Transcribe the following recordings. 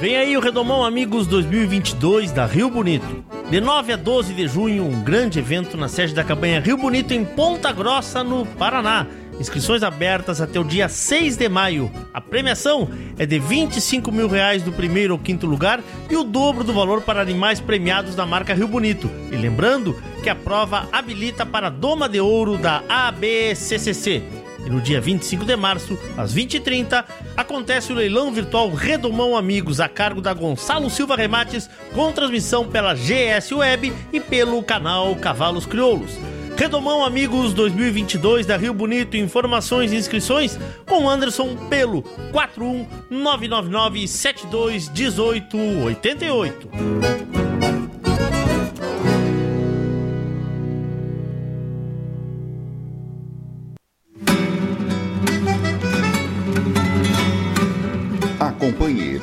Vem aí o Redomão Amigos 2022 da Rio Bonito. De 9 a 12 de junho, um grande evento na sede da campanha Rio Bonito em Ponta Grossa, no Paraná. Inscrições abertas até o dia 6 de maio. A premiação é de 25 mil reais do primeiro ao quinto lugar e o dobro do valor para animais premiados da marca Rio Bonito. E lembrando que a prova habilita para a Doma de Ouro da ABCCC. E no dia 25 de março, às 20h30, acontece o leilão virtual Redomão Amigos, a cargo da Gonçalo Silva Remates, com transmissão pela GS Web e pelo canal Cavalos Crioulos. Redomão Amigos 2022 da Rio Bonito. Informações e inscrições com Anderson pelo 41 999 72 18 88.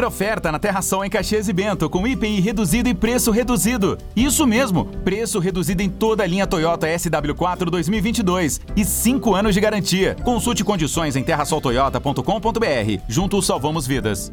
Super oferta na Terra Sol em Caxias e Bento, com IPI reduzido e preço reduzido. Isso mesmo, preço reduzido em toda a linha Toyota SW4 2022 e 5 anos de garantia. Consulte condições em terrasoltoyota.com.br. Juntos salvamos vidas.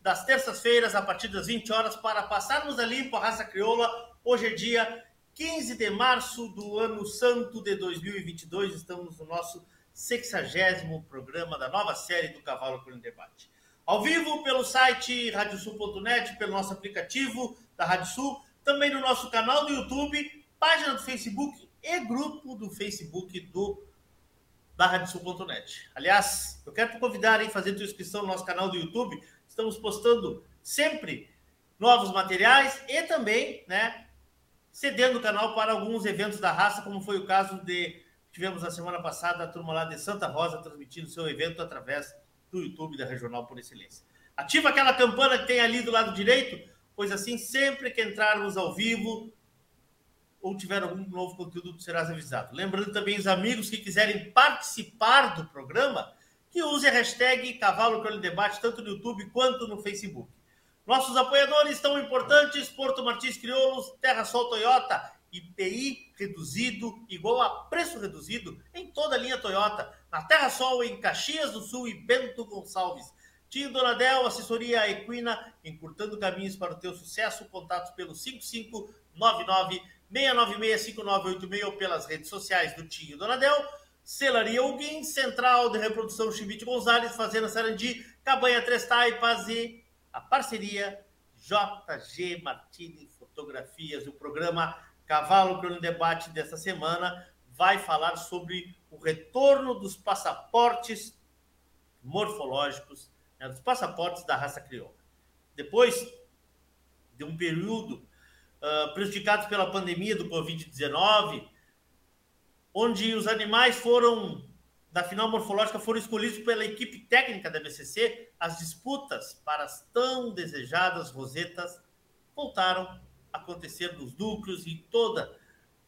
das terças-feiras, a partir das 20 horas, para passarmos a limpo a raça crioula. Hoje é dia 15 de março do ano santo de 2022. Estamos no nosso 60 programa da nova série do Cavalo em Debate. Ao vivo pelo site radiosul.net, pelo nosso aplicativo da Rádio Sul, também no nosso canal do YouTube, página do Facebook e grupo do Facebook do da radiosul.net. Aliás, eu quero te convidar a fazer tua inscrição no nosso canal do YouTube. Estamos postando sempre novos materiais e também, né, cedendo o canal para alguns eventos da raça, como foi o caso de tivemos na semana passada a turma lá de Santa Rosa transmitindo seu evento através do YouTube da Regional por Excelência. Ativa aquela campana que tem ali do lado direito, pois assim sempre que entrarmos ao vivo ou tiver algum novo conteúdo, serás avisado. Lembrando também os amigos que quiserem participar do programa, que use a hashtag Cavalo Crioulo Debate, tanto no YouTube quanto no Facebook. Nossos apoiadores estão importantes, Porto Martins Crioulos, Terra Sol Toyota, IPI reduzido, igual a preço reduzido, em toda a linha Toyota, na Terra Sol, em Caxias do Sul e Bento Gonçalves. Tio Donadel, assessoria equina, encurtando caminhos para o teu sucesso, contatos pelo 5599 696-5986 ou pelas redes sociais do Tio Donadel, Celaria Huguin, Central de Reprodução Chimite Gonzalez, Fazenda Sarandi, Cabanha Três Taipas e a parceria JG Martini Fotografias. O programa Cavalo Crono Debate desta semana vai falar sobre o retorno dos passaportes morfológicos, né, dos passaportes da raça crioula. Depois de um período uh, prejudicados pela pandemia do Covid-19, onde os animais foram, da final morfológica, foram escolhidos pela equipe técnica da BCC, as disputas para as tão desejadas rosetas voltaram a acontecer nos núcleos e todas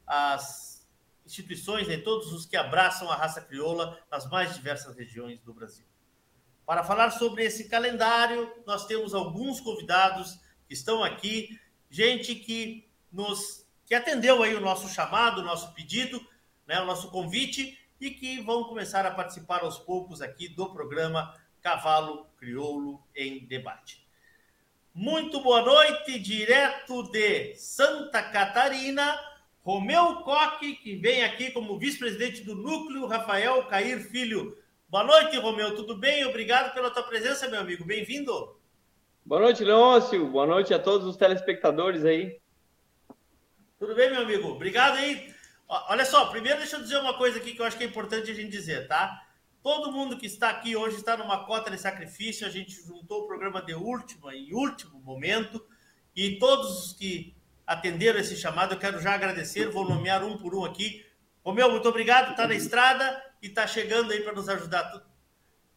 as instituições, né, todos os que abraçam a raça crioula nas mais diversas regiões do Brasil. Para falar sobre esse calendário, nós temos alguns convidados que estão aqui gente que nos que atendeu aí o nosso chamado, o nosso pedido, né, o nosso convite e que vão começar a participar aos poucos aqui do programa Cavalo Crioulo em Debate. Muito boa noite, direto de Santa Catarina, Romeu Coque, que vem aqui como vice-presidente do Núcleo, Rafael Cair Filho. Boa noite, Romeu, tudo bem? Obrigado pela tua presença, meu amigo. Bem-vindo. Boa noite, Leôncio. Boa noite a todos os telespectadores aí. Tudo bem, meu amigo? Obrigado aí. Olha só, primeiro deixa eu dizer uma coisa aqui que eu acho que é importante a gente dizer, tá? Todo mundo que está aqui hoje está numa cota de sacrifício. A gente juntou o programa de último, em último momento. E todos os que atenderam esse chamado, eu quero já agradecer. Vou nomear um por um aqui. Romeu, muito obrigado. Está na estrada e está chegando aí para nos ajudar.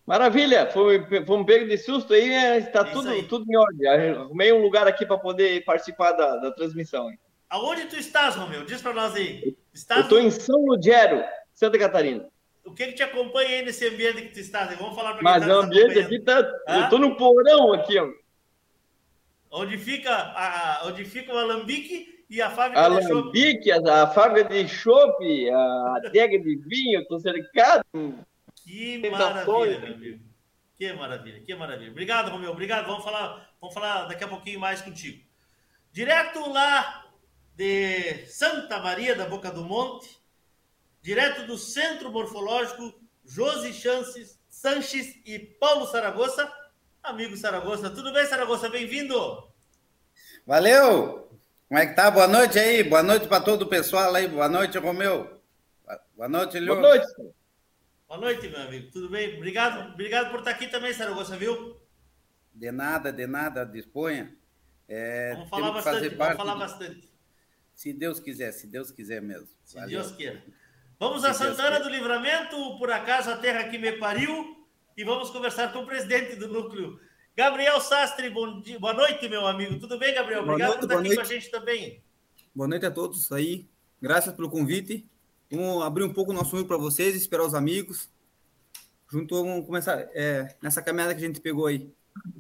Maravilha, foi, foi um pego de susto aí, né? está é tudo, aí. tudo em ordem. Arrumei um lugar aqui para poder participar da, da transmissão. Hein? Aonde tu estás, Romeu? Diz para nós aí. Estás Eu estou em São Ludgero, Santa Catarina. O que, que te acompanha aí nesse ambiente que tu estás? Vamos falar para Mas tá o ambiente aqui tá. Ah? Eu estou no porão aqui, ó. Onde fica, a, onde fica o alambique e a fábrica alambique, de chope. Alambique, a, a fábrica de chope, a adega de vinho, estou cercado que maravilha, meu amigo. Que maravilha, que maravilha. Obrigado, Romeu. Obrigado. Vamos falar, vamos falar daqui a pouquinho mais contigo. Direto lá de Santa Maria da Boca do Monte, direto do Centro Morfológico, Josi Chances, Sanches e Paulo Saragossa. Amigo Saragossa, tudo bem, Saragossa? Bem-vindo! Valeu! Como é que tá? Boa noite aí, boa noite para todo o pessoal aí, boa noite, Romeu. Boa noite, Leo. Boa noite. Boa noite, meu amigo. Tudo bem? Obrigado, obrigado por estar aqui também, Saragossa, viu? De nada, de nada, disponha. É, vamos falar bastante, vamos falar bastante. Se Deus quiser, se Deus quiser mesmo. Se Valeu. Deus queira. Vamos se a Santana do Livramento, por acaso a terra que me pariu, e vamos conversar com o presidente do núcleo. Gabriel Sastre, bom dia, boa noite, meu amigo. Tudo bem, Gabriel? Obrigado noite, por estar aqui noite. com a gente também. Boa noite a todos aí. Graças pelo convite. Vamos abrir um pouco o nosso núcleo para vocês, esperar os amigos. Junto, vamos começar é, nessa caminhada que a gente pegou aí.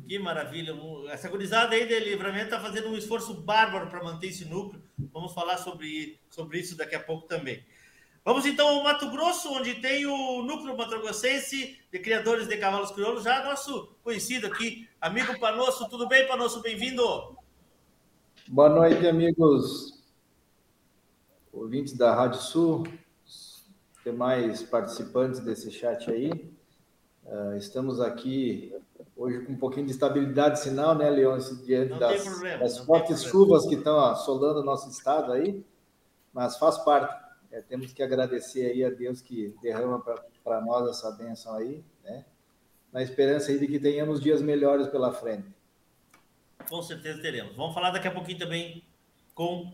Que maravilha. Essa gurizada aí de livramento está fazendo um esforço bárbaro para manter esse núcleo. Vamos falar sobre, sobre isso daqui a pouco também. Vamos então ao Mato Grosso, onde tem o núcleo matogrossense de criadores de cavalos crioulos, já nosso conhecido aqui, amigo Panosso. Tudo bem, Panosso? Bem-vindo. Boa noite, amigos ouvintes da Rádio Sul, demais participantes desse chat aí. Uh, estamos aqui hoje com um pouquinho de estabilidade sinal, né, Leon, diante das, problema, das fortes chuvas que estão assolando o nosso estado aí, mas faz parte é, temos que agradecer aí a Deus que derrama para nós essa bênção aí, né? Na esperança aí de que tenhamos dias melhores pela frente. Com certeza teremos. Vamos falar daqui a pouquinho também com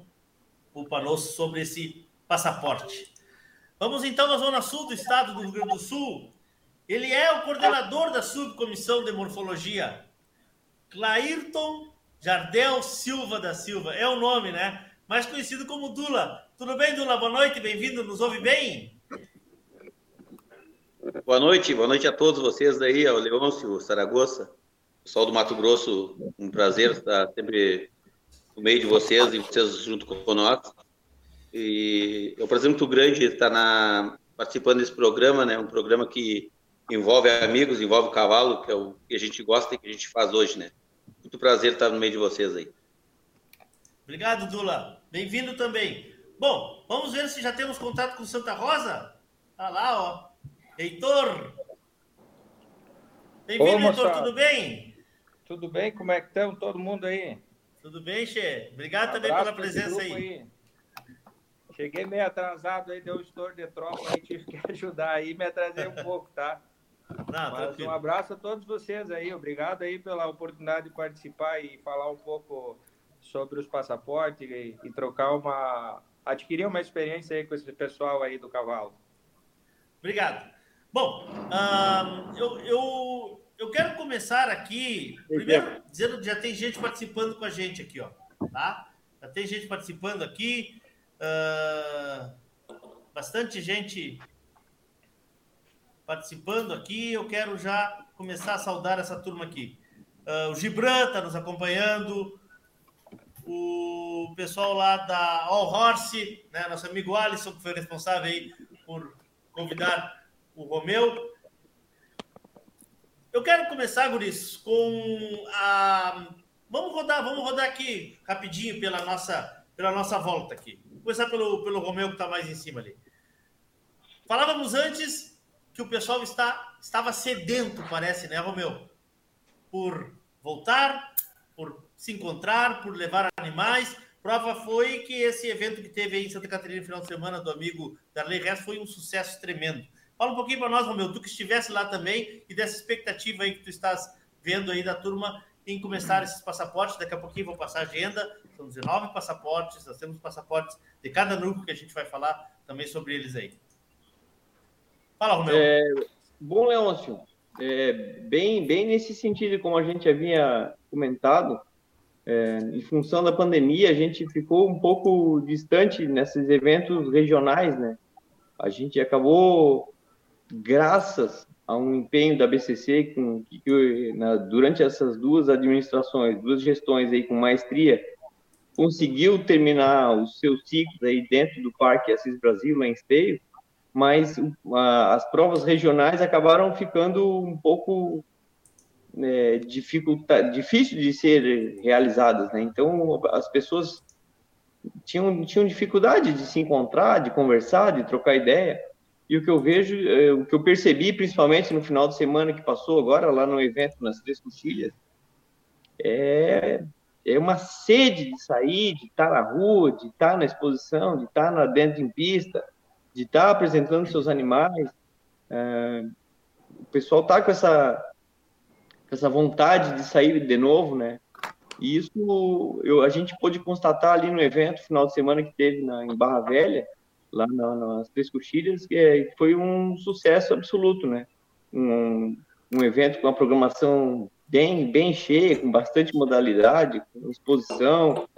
o Panosso sobre esse passaporte. Vamos então na zona sul do estado do Rio Grande do Sul. Ele é o coordenador da subcomissão de morfologia, Clairton Jardel Silva da Silva. É o nome, né? Mais conhecido como Dula. Tudo bem, Dula? Boa noite, bem-vindo. Nos ouve bem? Boa noite, boa noite a todos vocês aí, ao Leôncio, Saragossa, pessoal do Mato Grosso, um prazer estar sempre no meio de vocês e vocês junto com nós. E é um prazer muito grande estar na, participando desse programa, né? Um programa que envolve amigos, envolve o cavalo, que é o que a gente gosta e que a gente faz hoje, né? Muito prazer estar no meio de vocês aí. Obrigado, Dula. Bem-vindo também. Bom, vamos ver se já temos contato com Santa Rosa. Tá lá, ó. Heitor. Bem-vindo, Heitor, tudo bem? Tudo bem? Como é que estão todo mundo aí? Tudo bem, Che? Obrigado um também pela presença aí. aí. Cheguei meio atrasado aí, deu um estouro de tropa aí, tive que ajudar aí, me atrasei um pouco, tá? Não, um abraço a todos vocês aí, obrigado aí pela oportunidade de participar e falar um pouco sobre os passaportes e, e trocar uma, adquirir uma experiência aí com esse pessoal aí do cavalo. Obrigado. Bom, uh, eu, eu, eu quero começar aqui, primeiro, dizendo que já tem gente participando com a gente aqui, ó, tá? Já tem gente participando aqui, uh, bastante gente participando aqui. Eu quero já começar a saudar essa turma aqui. Uh, o Gibran está nos acompanhando, o pessoal lá da All Horse, né, nosso amigo Alisson, que foi responsável aí por convidar o Romeu. Eu quero começar, Guris, com a. Vamos rodar, vamos rodar aqui rapidinho pela nossa, pela nossa volta aqui. Vou começar pelo, pelo Romeu, que está mais em cima ali. Falávamos antes que o pessoal está, estava sedento, parece, né, Romeu? Por voltar, por se encontrar, por levar animais. Prova foi que esse evento que teve aí em Santa Catarina no final de semana do amigo Darley Rest foi um sucesso tremendo. Fala um pouquinho para nós, Romeu, tu que estivesse lá também e dessa expectativa aí que tu estás vendo aí da turma em começar esses passaportes. Daqui a pouquinho vou passar a agenda. São 19 passaportes, nós temos passaportes de cada núcleo que a gente vai falar também sobre eles aí. Fala, Romeu. É, bom, Leôncio, é, bem, bem nesse sentido, como a gente havia comentado, é, em função da pandemia, a gente ficou um pouco distante nesses eventos regionais, né? A gente acabou, graças a um empenho da BCC, com, que, na, durante essas duas administrações, duas gestões aí com maestria, conseguiu terminar os seus ciclos aí dentro do Parque Assis Brasil, lá em Esteio, mas a, as provas regionais acabaram ficando um pouco é, dificulta, difícil de ser realizadas, né? Então as pessoas tinham, tinham dificuldade de se encontrar, de conversar, de trocar ideia. E o que eu vejo, é, o que eu percebi, principalmente no final de semana que passou agora, lá no evento nas Três Coxilhas, é, é uma sede de sair, de estar na rua, de estar na exposição, de estar na, dentro em pista, de estar apresentando seus animais. É, o pessoal está com essa, essa vontade de sair de novo, né? E isso eu, a gente pôde constatar ali no evento, final de semana que teve na, em Barra Velha, lá na, nas Três Coxilhas, que é, foi um sucesso absoluto, né? Um, um evento com uma programação bem, bem cheia, com bastante modalidade, com exposição,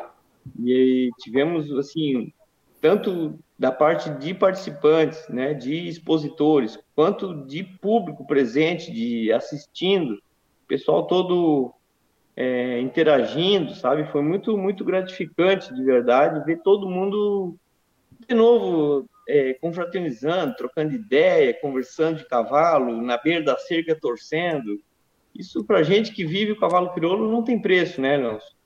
e tivemos, assim, tanto da parte de participantes, né, de expositores, quanto de público presente, de assistindo, pessoal todo é, interagindo, sabe? Foi muito, muito gratificante, de verdade, ver todo mundo de novo é, confraternizando, trocando ideia, conversando de cavalo, na beira da cerca torcendo. Isso, para gente que vive o cavalo crioulo, não tem preço, né, Nelson?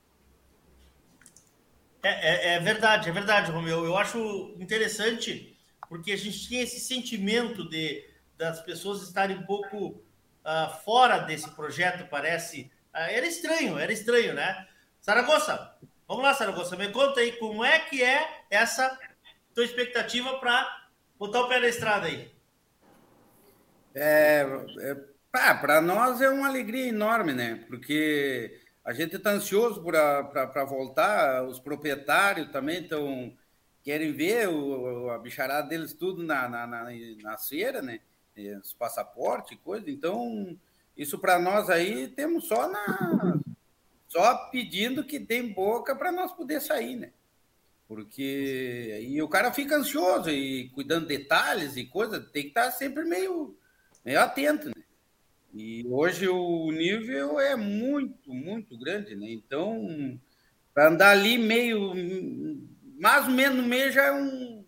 É, é, é, verdade, é verdade, Romeu. Eu acho interessante porque a gente tinha esse sentimento de das pessoas estarem um pouco uh, fora desse projeto, parece. Uh, era estranho, era estranho, né? Saragossa, vamos lá, Saragossa, me conta aí como é que é essa tua expectativa para botar o pé na estrada aí. É, é para nós é uma alegria enorme, né? Porque a gente está ansioso para voltar, os proprietários também estão querem ver o, a bicharada deles tudo na, na, na, na né? Os passaportes, coisa. Então, isso para nós aí temos só na só pedindo que tem boca para nós poder sair, né? Porque e o cara fica ansioso e cuidando de detalhes e coisa, tem que estar tá sempre meio meio atento, né? E hoje o nível é muito, muito grande, né? Então, para andar ali meio, mais ou menos no meio já é, um,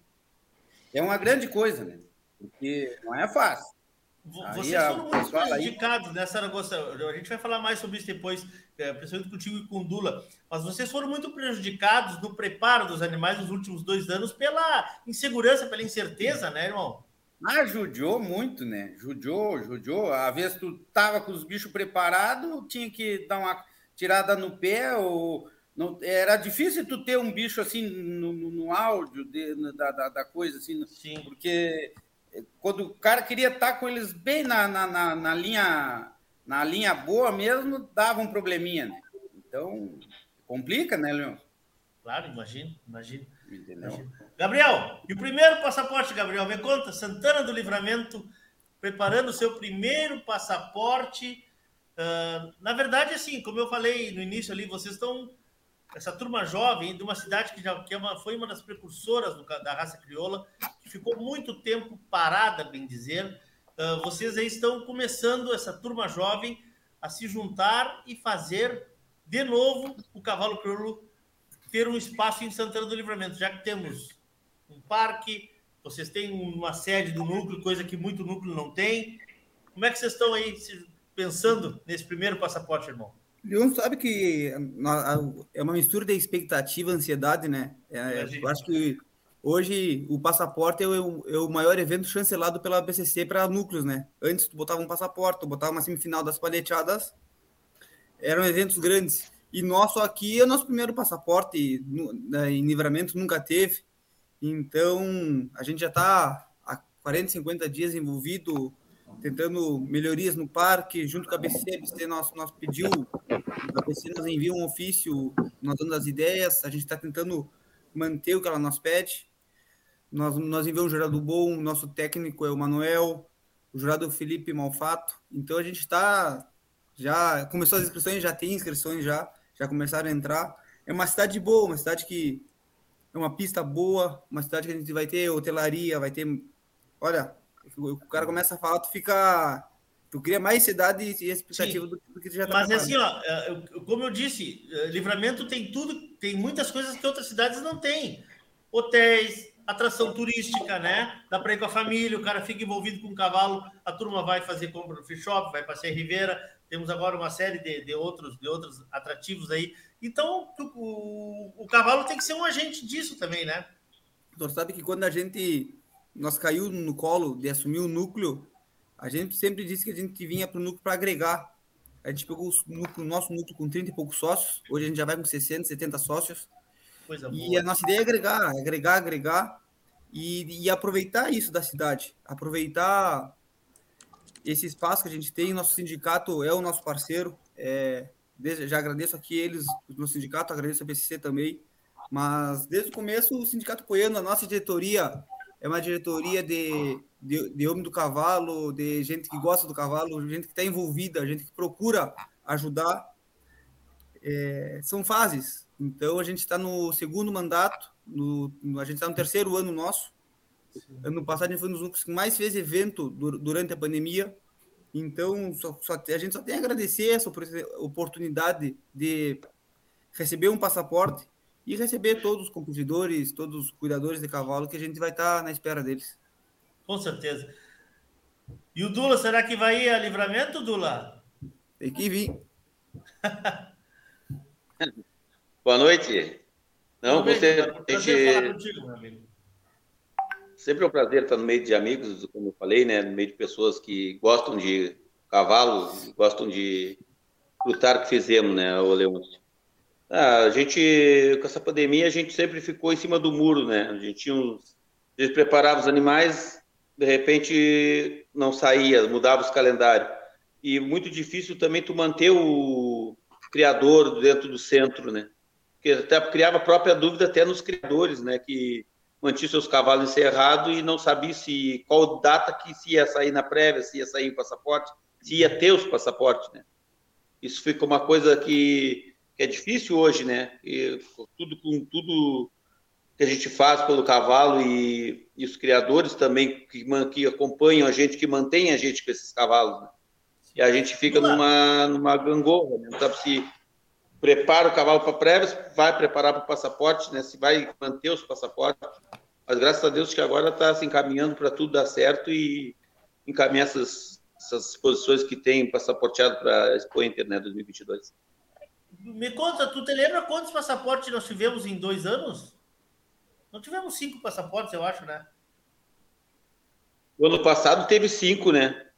é uma grande coisa, né? Porque não é fácil. Vocês aí, foram muito prejudicados, aí... né, Saragossa? A gente vai falar mais sobre isso depois, é, principalmente contigo e com o Dula. Mas vocês foram muito prejudicados no preparo dos animais nos últimos dois anos pela insegurança, pela incerteza, né, irmão? Ah, judiou muito, né? Judiou, judiou. Às vezes tu tava com os bichos preparados, tinha que dar uma tirada no pé, ou não, era difícil tu ter um bicho assim no, no, áudio de, da, da, da, coisa, assim, Sim. porque quando o cara queria estar com eles bem na, na, na, na linha na linha boa mesmo, dava um probleminha, né? Então, complica, né, Leon? Claro, imagino, imagino. Entendeu? Gabriel, e o primeiro passaporte, Gabriel? Me conta, Santana do Livramento preparando o seu primeiro passaporte. Uh, na verdade, assim, como eu falei no início ali, vocês estão. Essa turma jovem de uma cidade que já que é uma, foi uma das precursoras do, da raça crioula, que ficou muito tempo parada, bem dizer. Uh, vocês aí estão começando, essa turma jovem, a se juntar e fazer de novo o cavalo crioulo ter um espaço em Santana do Livramento, já que temos um parque, vocês têm uma sede do núcleo, coisa que muito núcleo não tem. Como é que vocês estão aí pensando nesse primeiro passaporte, irmão? Leon sabe que é uma mistura de expectativa, ansiedade, né? É, eu acho que hoje o passaporte é o, é o maior evento chancelado pela BCC para núcleos, né? Antes tu botava um passaporte, tu botava uma semifinal das palheteadas, eram eventos grandes. E nosso aqui é o nosso primeiro passaporte no, né, em livramento, nunca teve. Então, a gente já está há 40, 50 dias envolvido, tentando melhorias no parque, junto com a BC. A BC nós, nós pediu, a BC nos envia um ofício, nós dando as ideias, a gente está tentando manter o que ela nos pede. Nós, nós enviamos um jurado bom, nosso técnico é o Manuel, o jurado é o Felipe Malfato. Então, a gente está já começou as inscrições, já tem inscrições já, já começaram a entrar. É uma cidade boa, uma cidade que é uma pista boa, uma cidade que a gente vai ter hotelaria, vai ter. Olha, o cara começa a falar, tu fica. Tu cria mais cidade e expectativa do, do, que tu já tá Mas assim, ó, é, como eu disse, é, Livramento tem tudo, tem muitas coisas que outras cidades não têm. Hotéis, atração turística, né? Dá para ir com a família, o cara fica envolvido com o cavalo, a turma vai fazer compra no free shop, vai passear Ribeira. Temos agora uma série de, de, outros, de outros atrativos aí. Então, o, o, o cavalo tem que ser um agente disso também, né? Tu sabe que quando a gente nós caiu no colo de assumir o núcleo, a gente sempre disse que a gente vinha para o núcleo para agregar. A gente pegou o, nosso núcleo com 30 e poucos sócios, hoje a gente já vai com 60, 70 sócios. Coisa e boa. a nossa ideia é agregar, agregar, agregar e, e aproveitar isso da cidade, aproveitar esse espaço que a gente tem. Nosso sindicato é o nosso parceiro. É, já agradeço aqui eles, o nosso sindicato, agradeço a BCC também. Mas desde o começo, o Sindicato Poiano, a nossa diretoria é uma diretoria de, de, de homem do cavalo, de gente que gosta do cavalo, gente que está envolvida, gente que procura ajudar. É, são fases. Então, a gente está no segundo mandato, no, a gente está no terceiro ano nosso. Sim. Ano passado, a gente foi um dos únicos que mais fez evento durante a pandemia. Então, só, só, a gente só tem a agradecer essa oportunidade de receber um passaporte e receber todos os compositores, todos os cuidadores de cavalo, que a gente vai estar tá na espera deles. Com certeza. E o Dula, será que vai ir a livramento, Dula? Tem que vir. Boa noite. Não, você. A gente... Contigo, Sempre é um prazer estar no meio de amigos, como eu falei, né? No meio de pessoas que gostam de cavalo, gostam de lutar que fizemos, né, o Leôncio? Ah, a gente, com essa pandemia, a gente sempre ficou em cima do muro, né? A gente tinha uns, a gente preparava os animais, de repente não saía, mudava os calendários. E muito difícil também tu manter o criador dentro do centro, né? Porque até criava a própria dúvida até nos criadores, né? Que mantinham seus cavalos encerrados e não sabia se qual data que se ia sair na prévia, se ia sair o passaporte, se ia ter os passaportes, né? Isso ficou uma coisa que que é difícil hoje, né? E tudo com tudo que a gente faz pelo cavalo e, e os criadores também que, que, acompanham a gente, que mantêm a gente com esses cavalos. Né? E a gente fica numa, numa gangorra, né? Então, se prepara o cavalo para prévias, vai preparar para o passaporte, né? Se vai manter os passaportes. Mas graças a Deus que agora está se encaminhando para tudo dar certo e encaminhar essas, essas posições que tem passaporteado para a Expo Inter, né, 2022. Me conta, tu te lembra quantos passaportes nós tivemos em dois anos? Não tivemos cinco passaportes, eu acho, né? O ano passado teve cinco, né?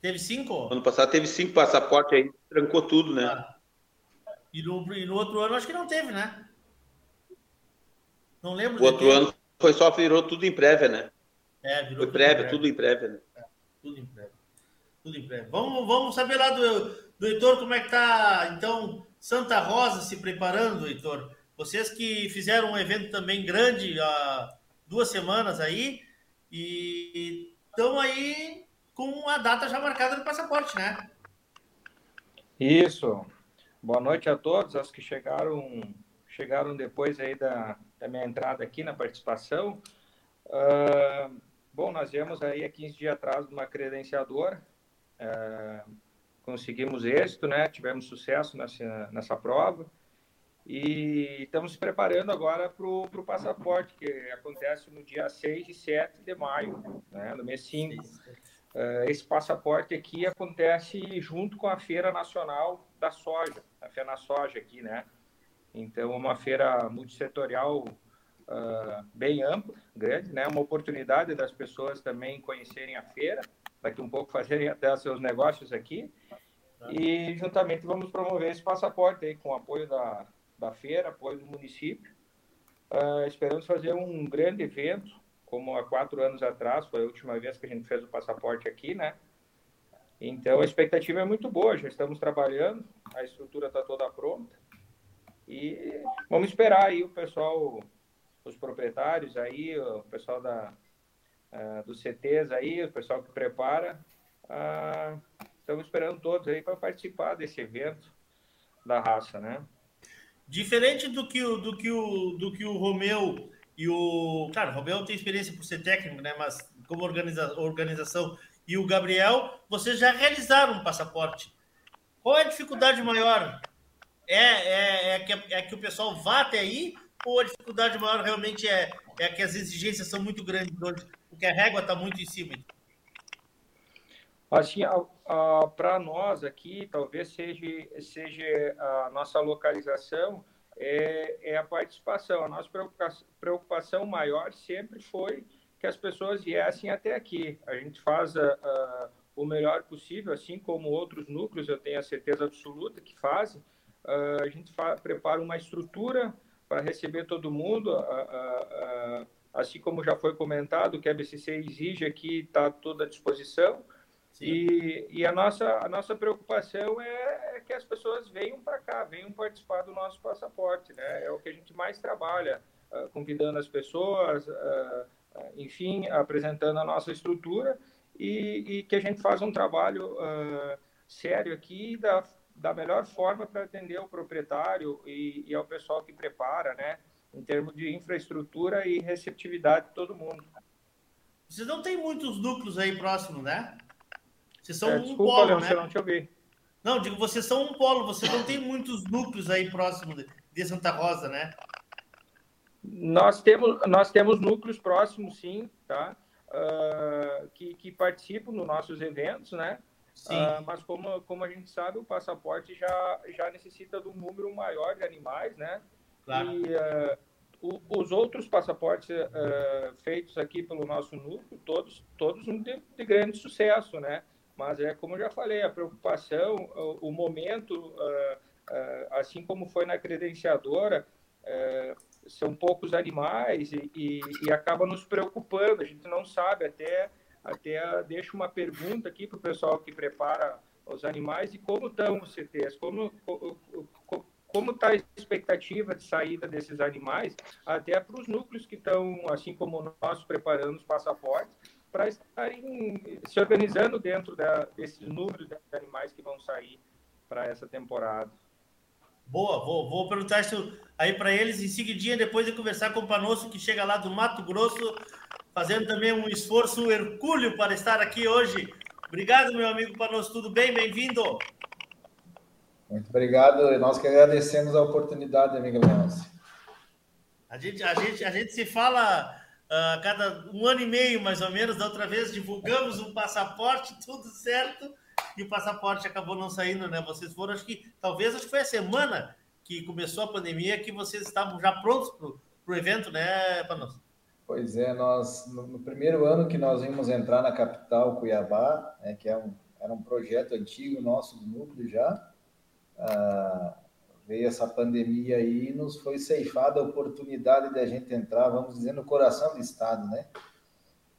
Teve cinco? Ano passado teve cinco passaportes aí, trancou tudo, né? Ah. E, no, e no outro ano acho que não teve, né? Não lembro. O outro ano foi só, virou tudo em prévia, né? É, virou foi prévia, tudo em prévia, né? É, tudo em prévia. Tudo em prévia. Vamos, vamos saber lá do, do Heitor como é que tá, então, Santa Rosa se preparando, Heitor. Vocês que fizeram um evento também grande há duas semanas aí e estão aí com a data já marcada no passaporte, né? Isso. Boa noite a todos, aos que chegaram chegaram depois aí da, da minha entrada aqui na participação. Uh, bom, nós viemos aí há 15 dias atrás de uma credenciadora. Uh, conseguimos êxito, né? Tivemos sucesso nessa, nessa prova e estamos se preparando agora para o passaporte, que acontece no dia 6 e 7 de maio, né? no mês 5. Eh, esse passaporte aqui acontece junto com a Feira Nacional da Soja, a Feira Soja aqui, né? Então, é uma feira multissetorial uh, bem ampla, grande, né? Uma oportunidade das pessoas também conhecerem a feira, daqui um pouco fazerem até seus negócios aqui. E juntamente vamos promover esse passaporte aí com o apoio da, da feira, apoio do município. Uh, esperamos fazer um grande evento, como há quatro anos atrás, foi a última vez que a gente fez o passaporte aqui, né? Então a expectativa é muito boa, já estamos trabalhando, a estrutura está toda pronta. E vamos esperar aí o pessoal, os proprietários aí, o pessoal da, uh, dos CTs aí, o pessoal que prepara, uh, estamos esperando todos aí para participar desse evento da raça, né? Diferente do que o do que o do que o Romeu e o, claro, o Romeu tem experiência por ser técnico, né, mas como organiza, organização e o Gabriel, vocês já realizaram um passaporte. Qual é a dificuldade maior? É, é, é, que, é que o pessoal vá até aí ou a dificuldade maior realmente é, é que as exigências são muito grandes hoje, porque a régua está muito em cima? Assim, para nós aqui, talvez seja, seja a nossa localização, é, é a participação. A nossa preocupação, preocupação maior sempre foi que as pessoas viessem até aqui. A gente faz uh, o melhor possível, assim como outros núcleos, eu tenho a certeza absoluta que fazem. Uh, a gente prepara uma estrutura para receber todo mundo, uh, assim como já foi comentado, que a BCC exige aqui, está toda à disposição. E, e, a, nossa, a nossa preocupação é, é que as pessoas venham para cá, venham participar do nosso passaporte. Né? É o que a gente mais trabalha, uh, convidando as pessoas, uh, enfim, apresentando a nossa estrutura e, e, que a gente faz um trabalho uh, sério aqui da, da melhor forma para atender o proprietário e, e ao pessoal que prepara, né? em termos de infraestrutura e receptividade de todo mundo. Vocês não tem muitos núcleos aí próximos, né? Vocês são é, um desculpa, polo, Leon, né? não te ouvi. Não, digo, vocês são um polo, vocês não tem muitos núcleos aí próximos de, de Santa Rosa, né? Nós temos, nós temos núcleos próximos, sim, tá? Uh, que, que participam dos nossos eventos, né? Uh, mas como, como a gente sabe, o passaporte já, já necessita de um número maior de animais, né? Claro. E uh, o, os outros passaportes feitos aqui pelo nosso núcleo, todos, todos de, de grande sucesso, né? Mas é como eu já falei, a preocupação, o, o momento, uh, uh, assim como foi na credenciadora, uh, são poucos animais e, e, e, acaba nos preocupando. A gente não sabe, até, até deixo uma pergunta aqui para o pessoal que prepara os animais e como estão os CTs, como, como está a expectativa de saída desses animais, até para os núcleos que estão, assim como nós, preparando os passaportes, para estarem se organizando dentro da, desses números de animais que vão sair para essa temporada. Boa, vou, vou perguntar isso aí para eles em seguidinha, depois de conversar com o Panosso, que chega lá do Mato Grosso, fazendo também um esforço hercúleo para estar aqui hoje. Obrigado, meu amigo Panosso, tudo bem? Bem-vindo. Muito obrigado, nós que agradecemos a oportunidade, amigo Leôncio. A gente, a, gente, a gente se fala a uh, cada um ano e meio, mais ou menos. Da outra vez divulgamos um passaporte, tudo certo, e o passaporte acabou não saindo, né? Vocês foram, acho que, talvez, acho que foi a semana que começou a pandemia que vocês estavam já prontos para o evento, né, Panos? Pois é, nós, no, no, primeiro ano que nós vimos entrar na capital, Cuiabá, né, que é um, era um projeto antigo nosso do núcleo já, uh, veio essa pandemia aí e nos foi ceifada a oportunidade de a gente entrar, vamos dizer, no coração do Estado, né?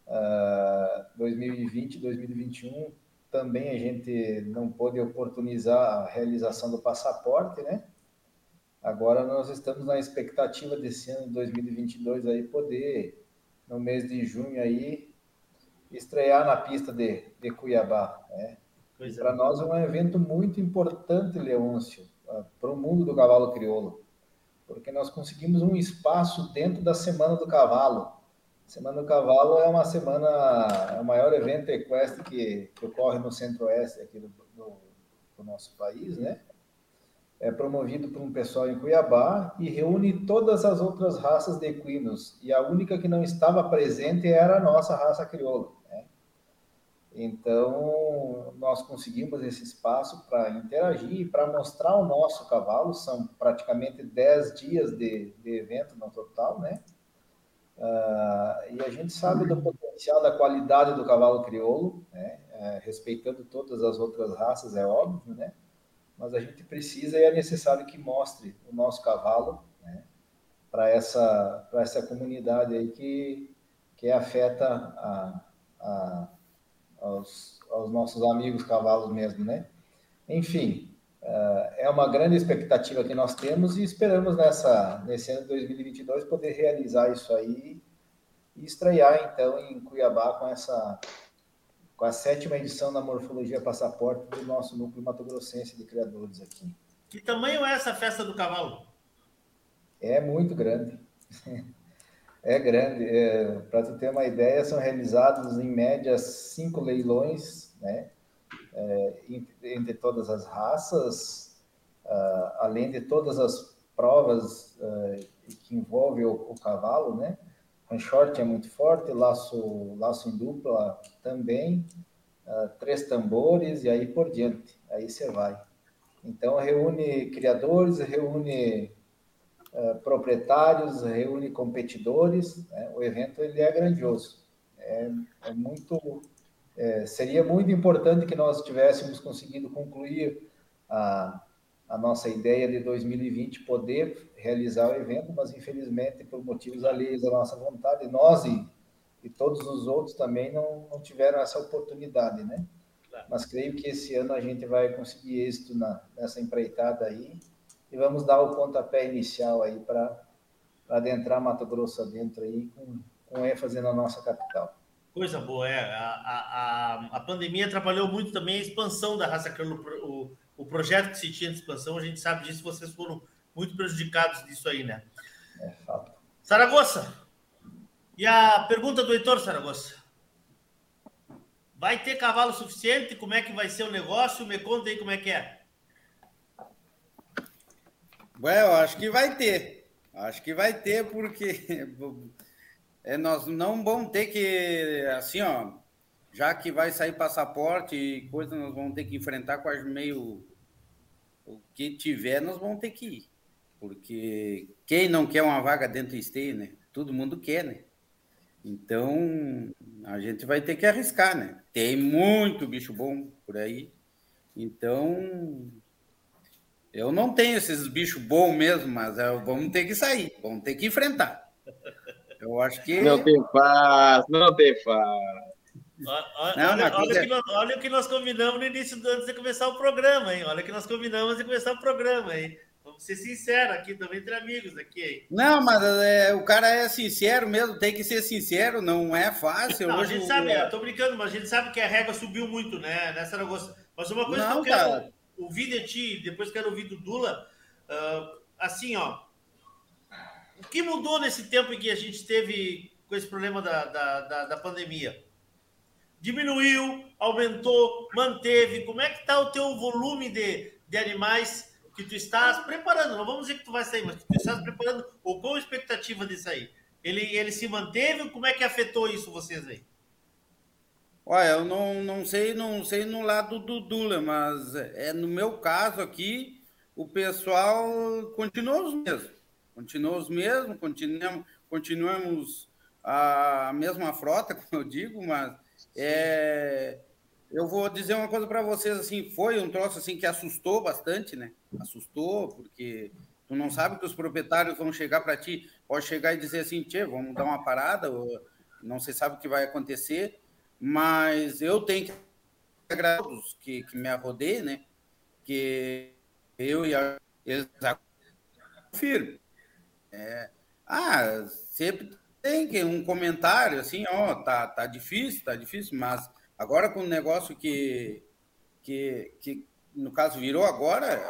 Uh, 2020, 2021 também a gente não pôde oportunizar a realização do passaporte, né? Agora nós estamos na expectativa desse ano 2022 aí poder no mês de junho aí estrear na pista de, de Cuiabá, né? Para é. nós é um evento muito importante, Leôncio, para o mundo do cavalo crioulo, porque nós conseguimos um espaço dentro da Semana do Cavalo. Semana do Cavalo é uma semana, é o maior evento equestre que, que ocorre no centro-oeste aqui do, do, do, nosso país, né? É promovido por um pessoal em Cuiabá e reúne todas as outras raças de equinos. E a única que não estava presente era a nossa raça crioula. Então, nós conseguimos esse espaço para interagir e para mostrar o nosso cavalo. São praticamente 10 dias de, de evento no total, né? Uh, e a gente sabe do potencial, da qualidade do cavalo crioulo, né? Uh, respeitando todas as outras raças, é óbvio, né? Mas a gente precisa e é necessário que mostre o nosso cavalo, né? Para essa, essa comunidade aí que, que afeta a, a aos, aos nossos amigos cavalos mesmo, né? Enfim, uh, é uma grande expectativa que nós temos e esperamos nessa, nesse ano de 2022 poder realizar isso aí e estrear então em Cuiabá com essa com a sétima edição da Morfologia Passaporte do nosso núcleo Mato Grossense de criadores aqui. Que tamanho é essa festa do cavalo? É muito grande. É grande. É, Para tu ter uma ideia, são realizados em média cinco leilões, né? É, entre todas as raças, uh, além de todas as provas uh, que envolve o, o cavalo, né? Com short é muito forte, laço, laço em dupla também, uh, três tambores e aí por diante. Aí você vai. Então reúne criadores, reúne uh, proprietários, reúne competidores. Né? O evento ele é grandioso. É, é muito, é, seria muito importante que nós tivéssemos conseguido concluir a a nossa ideia de 2020 poder realizar o evento, mas infelizmente por motivos alheios à nossa vontade, nós e, e todos os outros também não, não tiveram essa oportunidade, né? Claro. Mas creio que esse ano a gente vai conseguir êxito na, nessa empreitada aí e vamos dar o pontapé inicial aí para adentrar Mato Grosso adentro aí com, com ênfase na nossa capital. Coisa boa, é. A, a, a, pandemia atrapalhou muito também a expansão da raça crânio, o, o projeto que se tinha de expansão, a gente sabe disso, vocês foram muito prejudicados disso aí, né? É fato. Saragossa, e a pergunta do Heitor Saragossa? Vai ter cavalo suficiente? Como é que vai ser o negócio? Me conta aí como é que é. Well, acho que vai ter. Acho que vai ter, porque é, nós não vamos ter que, assim, ó, já que vai sair passaporte e coisa, nós vamos ter que enfrentar quase meio o que tiver, nós vamos ter que ir. Porque quem não quer uma vaga dentro do esteio, né? Todo mundo quer, né? Então, a gente vai ter que arriscar, né? Tem muito bicho bom por aí. Então, eu não tenho esses bichos bons mesmo, mas é, vamos ter que sair, vamos ter que enfrentar. Eu acho que. Não tem paz, não tem paz. Olha, não, olha, olha, que nós, olha, o que nós combinamos no início, antes de começar o programa, hein? Olha o que nós combinamos antes de começar o programa, hein? Vamos ser sinceros aqui, também entre amigos aqui, hein? Não, mas é, o cara é sincero mesmo, tem que ser sincero, não é fácil. Não, Hoje, a gente sabe, eu tô brincando, mas a gente sabe que a régua subiu muito, né? Nessa negócio. Mas uma coisa não, que eu quero cara. Ouvir de ti, depois quero ouvir do Dula, uh, assim, ó. O que mudou nesse tempo em que a gente teve com esse problema da, da, da, da pandemia? diminuiu, aumentou, manteve? Como é que está o teu volume de, de animais que tu estás preparando? Não vamos dizer que tu vai sair, mas tu estás preparando, ou qual a expectativa de sair? Ele, ele se manteve? Como é que afetou isso vocês aí? Olha, eu não, não sei, não sei no lado do Dula, mas é no meu caso aqui, o pessoal continua os mesmos. Continua os mesmos, continuamos, continuamos a mesma frota, como eu digo, mas é, eu vou dizer uma coisa para vocês, assim, foi um troço assim que assustou bastante, né? Assustou, porque tu não sabe que os proprietários vão chegar para ti, pode chegar e dizer assim, tchê, vamos dar uma parada, não se sabe o que vai acontecer, mas eu tenho que agradecer a todos que, que me arrodei, né? Que eu e a, eles firme. É, ah, sempre tem que um comentário assim, ó, tá, tá difícil, tá difícil, mas agora com o negócio que, que, que no caso virou agora,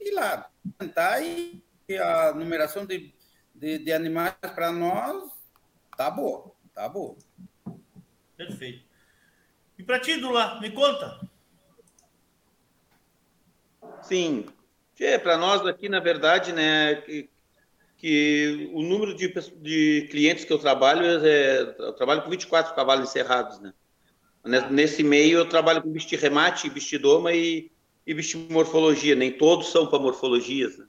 ir lá, tentar e a numeração de, de, de animais para nós tá boa, tá boa. Perfeito. E para ti, Dula, me conta. Sim, para nós aqui, na verdade, né, que o número de, de clientes que eu trabalho é, eu trabalho com 24 cavalos encerrados, né? Nesse meio eu trabalho com bicho de remate, bicho de doma e, e bicho de morfologia, nem todos são para morfologias, né?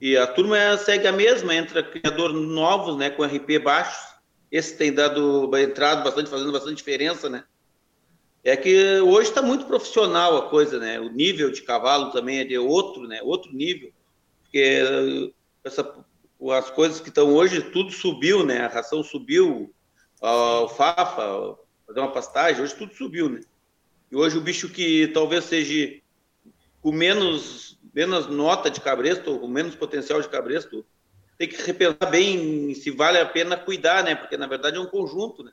E a turma segue a mesma, entra criador novos, né, com RP baixos. Esse tem dado entrado bastante, fazendo bastante diferença, né? É que hoje está muito profissional a coisa, né? O nível de cavalo também é de outro, né? Outro nível, porque essa as coisas que estão hoje, tudo subiu, né? A ração subiu, a alfafa, fazer uma pastagem, hoje tudo subiu, né? E hoje o bicho que talvez seja com menos, menos nota de cabresto, com menos potencial de cabresto, tem que repensar bem se vale a pena cuidar, né? Porque na verdade é um conjunto, né?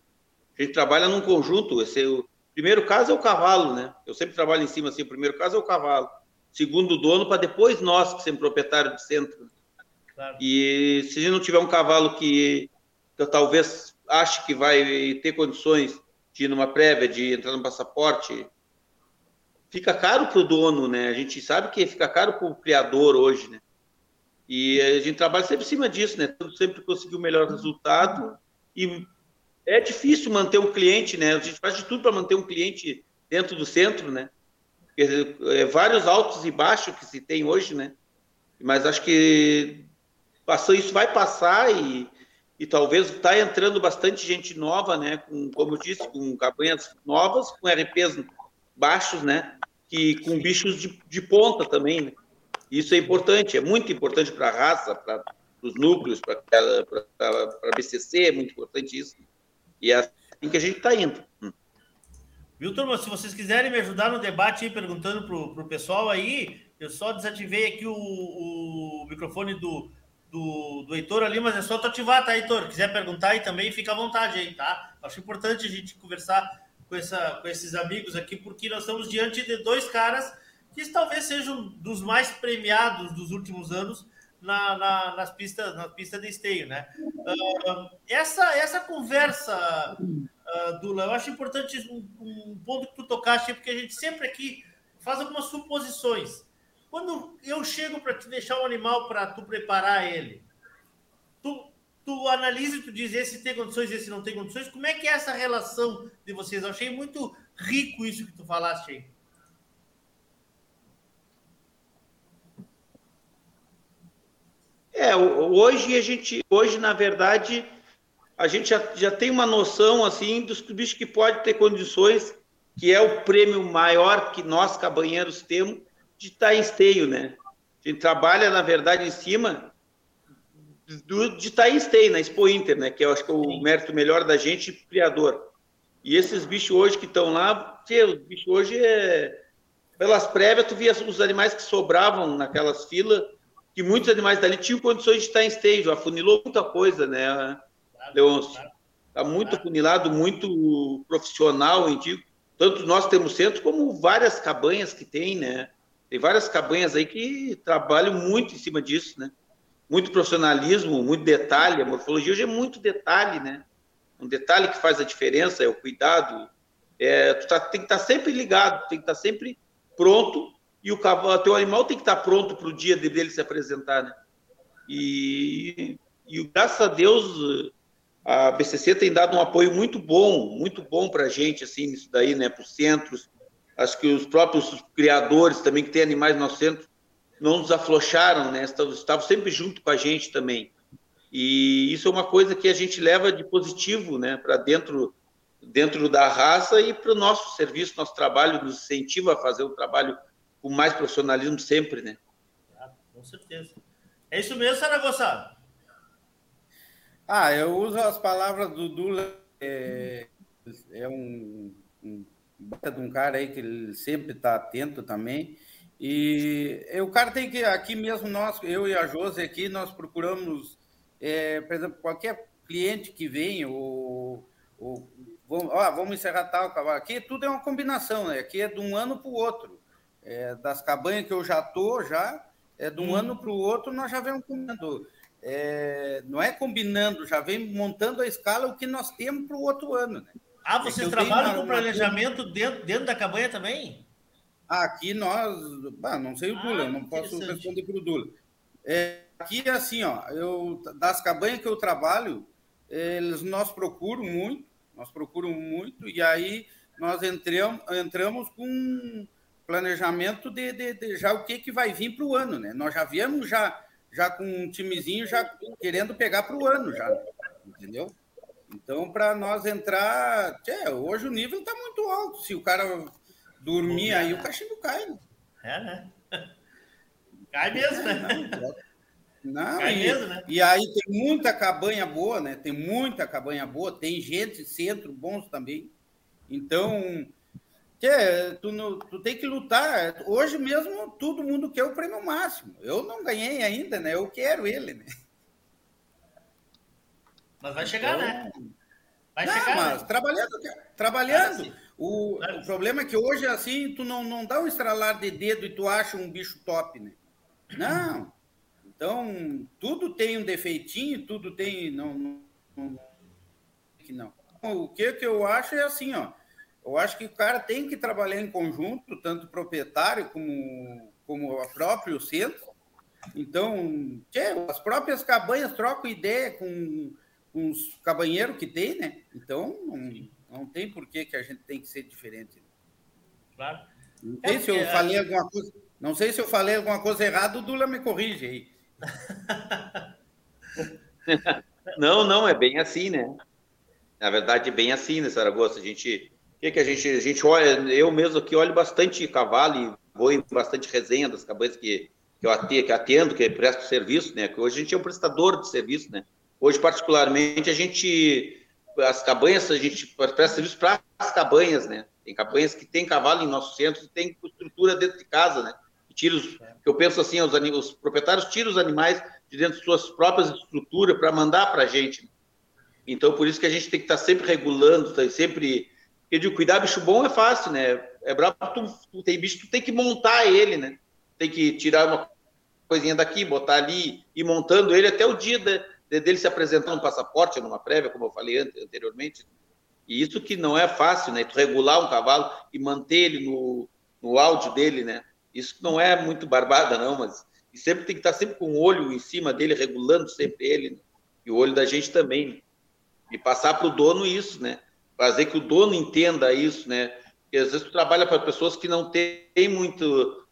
A gente trabalha num conjunto. Esse, é o primeiro caso é o cavalo, né? Eu sempre trabalho em cima assim. O primeiro caso é o cavalo. Segundo o dono, para depois nós, que somos proprietários de centro. Claro. E se a gente não tiver um cavalo que, que eu talvez ache que vai ter condições de ir numa prévia, de entrar no passaporte, fica caro para o dono, né? A gente sabe que fica caro para o criador hoje, né? E a gente trabalha sempre em cima disso, né? Sempre conseguir o melhor resultado. E é difícil manter um cliente, né? A gente faz de tudo para manter um cliente dentro do centro, né? É, vários altos e baixos que se tem hoje, né? Mas acho que passou, isso vai passar e, e talvez está entrando bastante gente nova, né? Com, como eu disse, com campanhas novas, com RPs baixos, né? Que com bichos de, de ponta também, né? Isso é importante, é muito importante para a raça, para os núcleos, para a BCC, é muito importante isso. E é assim que a gente está indo. Hum. Viu, turma? Se vocês quiserem me ajudar no debate aí, perguntando para o pessoal aí, eu só desativei aqui o, o microfone do, do, do Heitor ali, mas é só tu ativar, tá, Heitor? Quiser perguntar aí também, fica à vontade aí, tá? Acho importante a gente conversar com, essa, com esses amigos aqui, porque nós estamos diante de dois caras que talvez sejam dos mais premiados dos últimos anos na, na, nas pistas na pista de esteio, né? Uh, essa essa conversa, uh, Dula, eu acho importante um, um, ponto que tu tocaste, porque a gente sempre aqui faz algumas suposições. Quando eu chego para te deixar um animal para tu preparar ele, tu, tu analisa e tu diz esse tem condições, esse não tem condições. Como é que é essa relação de vocês? Eu achei muito rico isso que tu falaste aí. É, hoje a gente, hoje na verdade, a gente já, já tem uma noção assim dos bichos que pode ter condições, que é o prêmio maior que nós cabanheiros temos de estar em esteio, né? A gente trabalha na verdade em cima do, de estar em esteio na Expo Inter, né? Que eu acho que é o mérito melhor da gente, criador. E esses bichos hoje que estão lá, os bichos hoje é pelas prévias, tu via os animais que sobravam naquelas filas que muitos animais dali tinham condições de estar em esteio, afunilou muita coisa, né, Leôncio? Está muito afunilado, muito profissional, eu digo. Tanto nós temos centro, como várias cabanhas que tem, né? Tem várias cabanhas aí que trabalham muito em cima disso, né? Muito profissionalismo, muito detalhe. A morfologia hoje é muito detalhe, né? Um detalhe que faz a diferença é o cuidado. É, tu tá, tem que estar tá sempre ligado, tem que estar tá sempre pronto e o cavalo, teu animal tem que estar pronto para o dia dele se apresentar, né? E, e graças a Deus a BCC tem dado um apoio muito bom, muito bom para a gente, assim, nisso daí, né? Para os centros. Acho que os próprios criadores também que têm animais no centro não nos aflocharam, né? Estavam, estavam sempre junto com a gente também. E isso é uma coisa que a gente leva de positivo, né? Para dentro dentro da raça e para o nosso serviço, nosso trabalho nos incentiva a fazer o trabalho com mais profissionalismo sempre, né? Ah, com certeza. É isso mesmo, Saragossa? Ah, eu uso as palavras do Dula, é, é um, um de um cara aí que ele sempre está atento também. E, e o cara tem que, aqui mesmo, nós, eu e a Josi aqui, nós procuramos, é, por exemplo, qualquer cliente que vem, ou, ou vamos, ó, vamos encerrar tal cavalo. Aqui tudo é uma combinação, né? Aqui é de um ano para o outro é, das cabanhas que eu já estou, já, é, de um hum. ano para o outro, nós já vemos combinando. É, não é combinando, já vem montando a escala o que nós temos para o outro ano. Né? Ah, é vocês trabalham com planejamento dentro, dentro da cabanha também? Aqui nós. Ah, não sei o Dula, ah, não posso responder para o Dula. É, aqui é assim, ó, eu, das cabanhas que eu trabalho, eles nós procuram muito, nós procuram muito, e aí nós entramos, entramos com planejamento de, de, de, já o que, que vai vir para o ano, né? Nós já viemos já, já com um timezinho já querendo pegar para o ano, já, entendeu? Então, para nós entrar, hoje o nível está muito alto. Se o cara dormir aí, o cachimbo cai. Né? É, né? Cai mesmo, né? Não, Cai e, mesmo, né? e aí tem muita cabanha boa, né? Tem muita cabanha boa, tem gente, centro bons também. Então, que tu, não, tu tem que lutar. Hoje mesmo todo mundo quer o prêmio máximo. Eu não ganhei ainda, né? Eu quero ele, né? Mas vai chegar, né? então, né? Vai não, chegar. Mas né? trabalhando, trabalhando. O, claro. o problema é que hoje assim tu não, não dá um estralar de dedo e tu acha um bicho top, né? Não. Então tudo tem um defeitinho, tudo tem não, não, não não. O que que eu acho é assim, ó eu acho que o cara tem que trabalhar em conjunto, tanto o proprietário como, como o próprio centro, Então, tchê, as próprias cabanhas trocam ideia com, com os cabanheiros que tem, né? Então, não, não tem por que, que a gente tem que ser diferente. Claro. Não sei é se eu falei alguma coisa. Não sei se eu falei alguma coisa errada, o Dula me corrige aí. não, não, é bem assim, né? Na verdade, é bem assim, né, Saragossa? A gente. Que, que a gente. A gente olha, eu mesmo aqui olho bastante cavalo e vou em bastante resenha das cabanhas que, que eu atendo, que, presto serviço, né? Que hoje a gente é um prestador de serviço, né? Hoje, particularmente, a gente. As cabanhas, a gente presta serviço para as cabanhas, né? Tem cabanhas que tem cavalo em nossos centros e tem estrutura dentro de casa, né? tira eu penso assim, os, os proprietários tiram os animais de dentro de suas próprias estruturas para mandar para a gente. Então, por isso que a gente tem que estar tá sempre regulando, tá sempre. Porque de cuidar bicho bom é fácil, né? É brabo, tu, tu, tem bicho, tu tem que montar ele, né? Tem que tirar uma coisinha daqui, botar ali, e montando ele até o dia de, de, dele se apresentar no passaporte, numa prévia, como eu falei anteriormente. E isso que não é fácil, né? Tu regular um cavalo e manter ele no, no áudio dele, né? Isso não é muito barbada, não, mas sempre tem que estar sempre com o olho em cima dele, regulando sempre ele, né? e o olho da gente também. Né? E passar para o dono isso, né? Fazer que o dono entenda isso, né? Porque às vezes tu trabalha para pessoas que não têm muita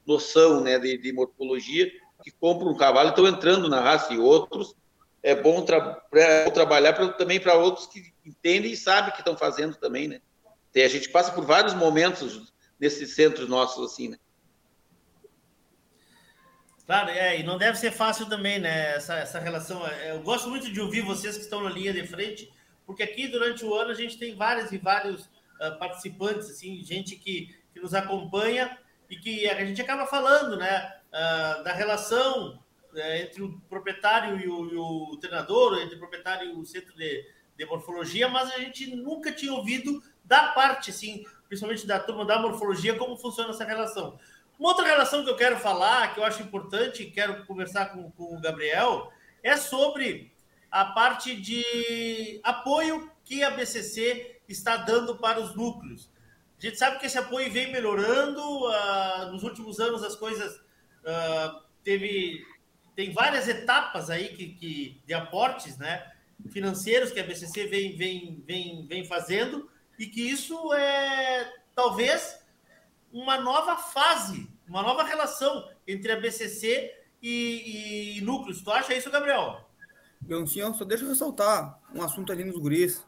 noção né, de, de morfologia, que compram um cavalo e estão entrando na raça, e outros é bom, tra é trabalhar pra, também para outros que entendem e sabem que estão fazendo também, né? a gente passa por vários momentos nesses centros nossos, assim, né? Claro, é, e não deve ser fácil também, né? Essa, essa relação. É, eu gosto muito de ouvir vocês que estão na linha de frente, porque aqui durante o ano a gente tem vários e vários uh, participantes, assim, gente que, que nos acompanha e que a gente acaba falando, né? Uh, da relação uh, entre o proprietário e o, e o, treinador, entre o proprietário e o centro de, de morfologia, mas a gente nunca tinha ouvido da parte, assim, principalmente da turma da morfologia, como funciona essa relação. Uma outra relação que eu quero falar, que eu acho importante, quero conversar com, com o Gabriel, é sobre a parte de apoio que a BCC está dando para os núcleos. A gente sabe que esse apoio vem melhorando, uh, nos últimos anos as coisas uh, teve tem várias etapas aí que, que, de aportes né, financeiros que a BCC vem, vem, vem, vem fazendo e que isso é talvez uma nova fase, uma nova relação entre a BCC e, e núcleos. Tu acha isso, Gabriel? Leoncinho, só deixa eu ressaltar um assunto ali nos guris.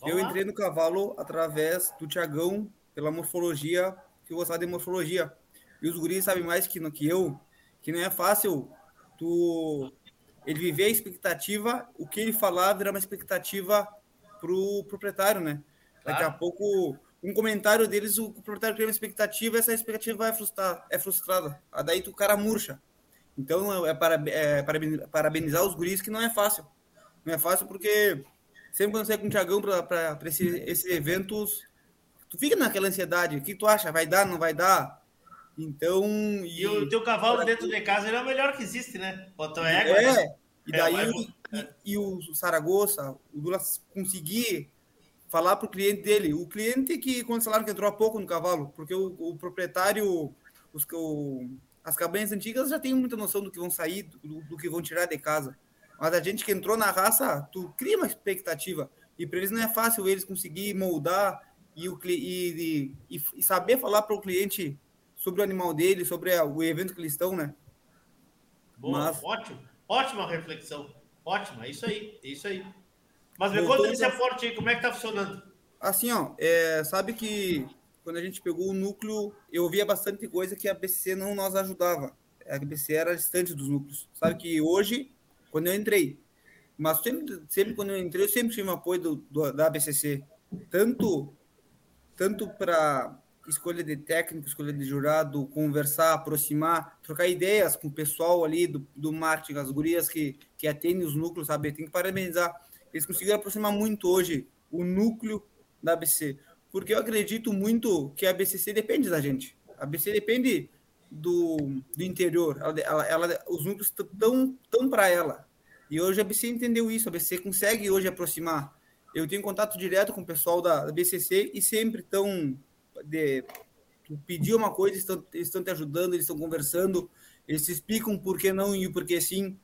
Vamos eu lá. entrei no cavalo através do Tiagão, pela morfologia, que eu gostava de morfologia. E os guris sabem mais que, que eu, que não é fácil tu ele viver a expectativa, o que ele falava era uma expectativa para o proprietário, né? Claro. Daqui a pouco um comentário deles, o proprietário cria uma expectativa, essa expectativa vai frustrar, é frustrada. Daí tu cara murcha. Então é para é parabenizar os guris que não é fácil. Não é fácil porque sempre quando você é com o Tiagão para esse, esses eventos, tu fica naquela ansiedade. O que tu acha? Vai dar, não vai dar? Então. E, e o teu cavalo dentro de casa ele é o melhor que existe, né? Botou égua. É, né? e daí é, e, e, o Saragossa, o Dulas conseguir falar para o cliente dele. O cliente que, quando falaram que entrou há pouco no cavalo, porque o, o proprietário, os, o, as cabanhas antigas já tem muita noção do que vão sair, do, do, que vão tirar de casa. Mas a gente que entrou na raça, tu cria uma expectativa. E para eles não é fácil eles conseguir moldar e, o, e, e, e saber falar para o cliente sobre o animal dele, sobre o evento que eles estão, né? Boa, Mas... ótimo, ótima reflexão. Ótima, é isso aí, é isso aí. Mas me conta desse aporte aí, como é que tá funcionando? Assim, ó, é, sabe que quando a gente pegou o núcleo, eu via bastante coisa que a BCC não nos ajudava. A BCC era distante dos núcleos. Sabe que hoje, quando eu entrei, mas sempre, sempre quando eu entrei, eu sempre tive o apoio do, do, da BCC. Tanto, tanto para escolha de técnico, escolha de jurado, conversar, aproximar, trocar ideias com o pessoal ali do, do marketing, as gurias que, que atendem os núcleos, sabe? Tem que parabenizar eles conseguiram aproximar muito hoje o núcleo da ABC, porque eu acredito muito que a BCC depende da gente. A BC depende do, do interior, ela, ela, ela os núcleos estão tão para ela. E hoje a BC entendeu isso, a BC consegue hoje aproximar. Eu tenho contato direto com o pessoal da, da BCC e sempre estão tu pedir uma coisa, estão, eles estão te ajudando, eles estão conversando. eles te explicam por que não e o porquê sim.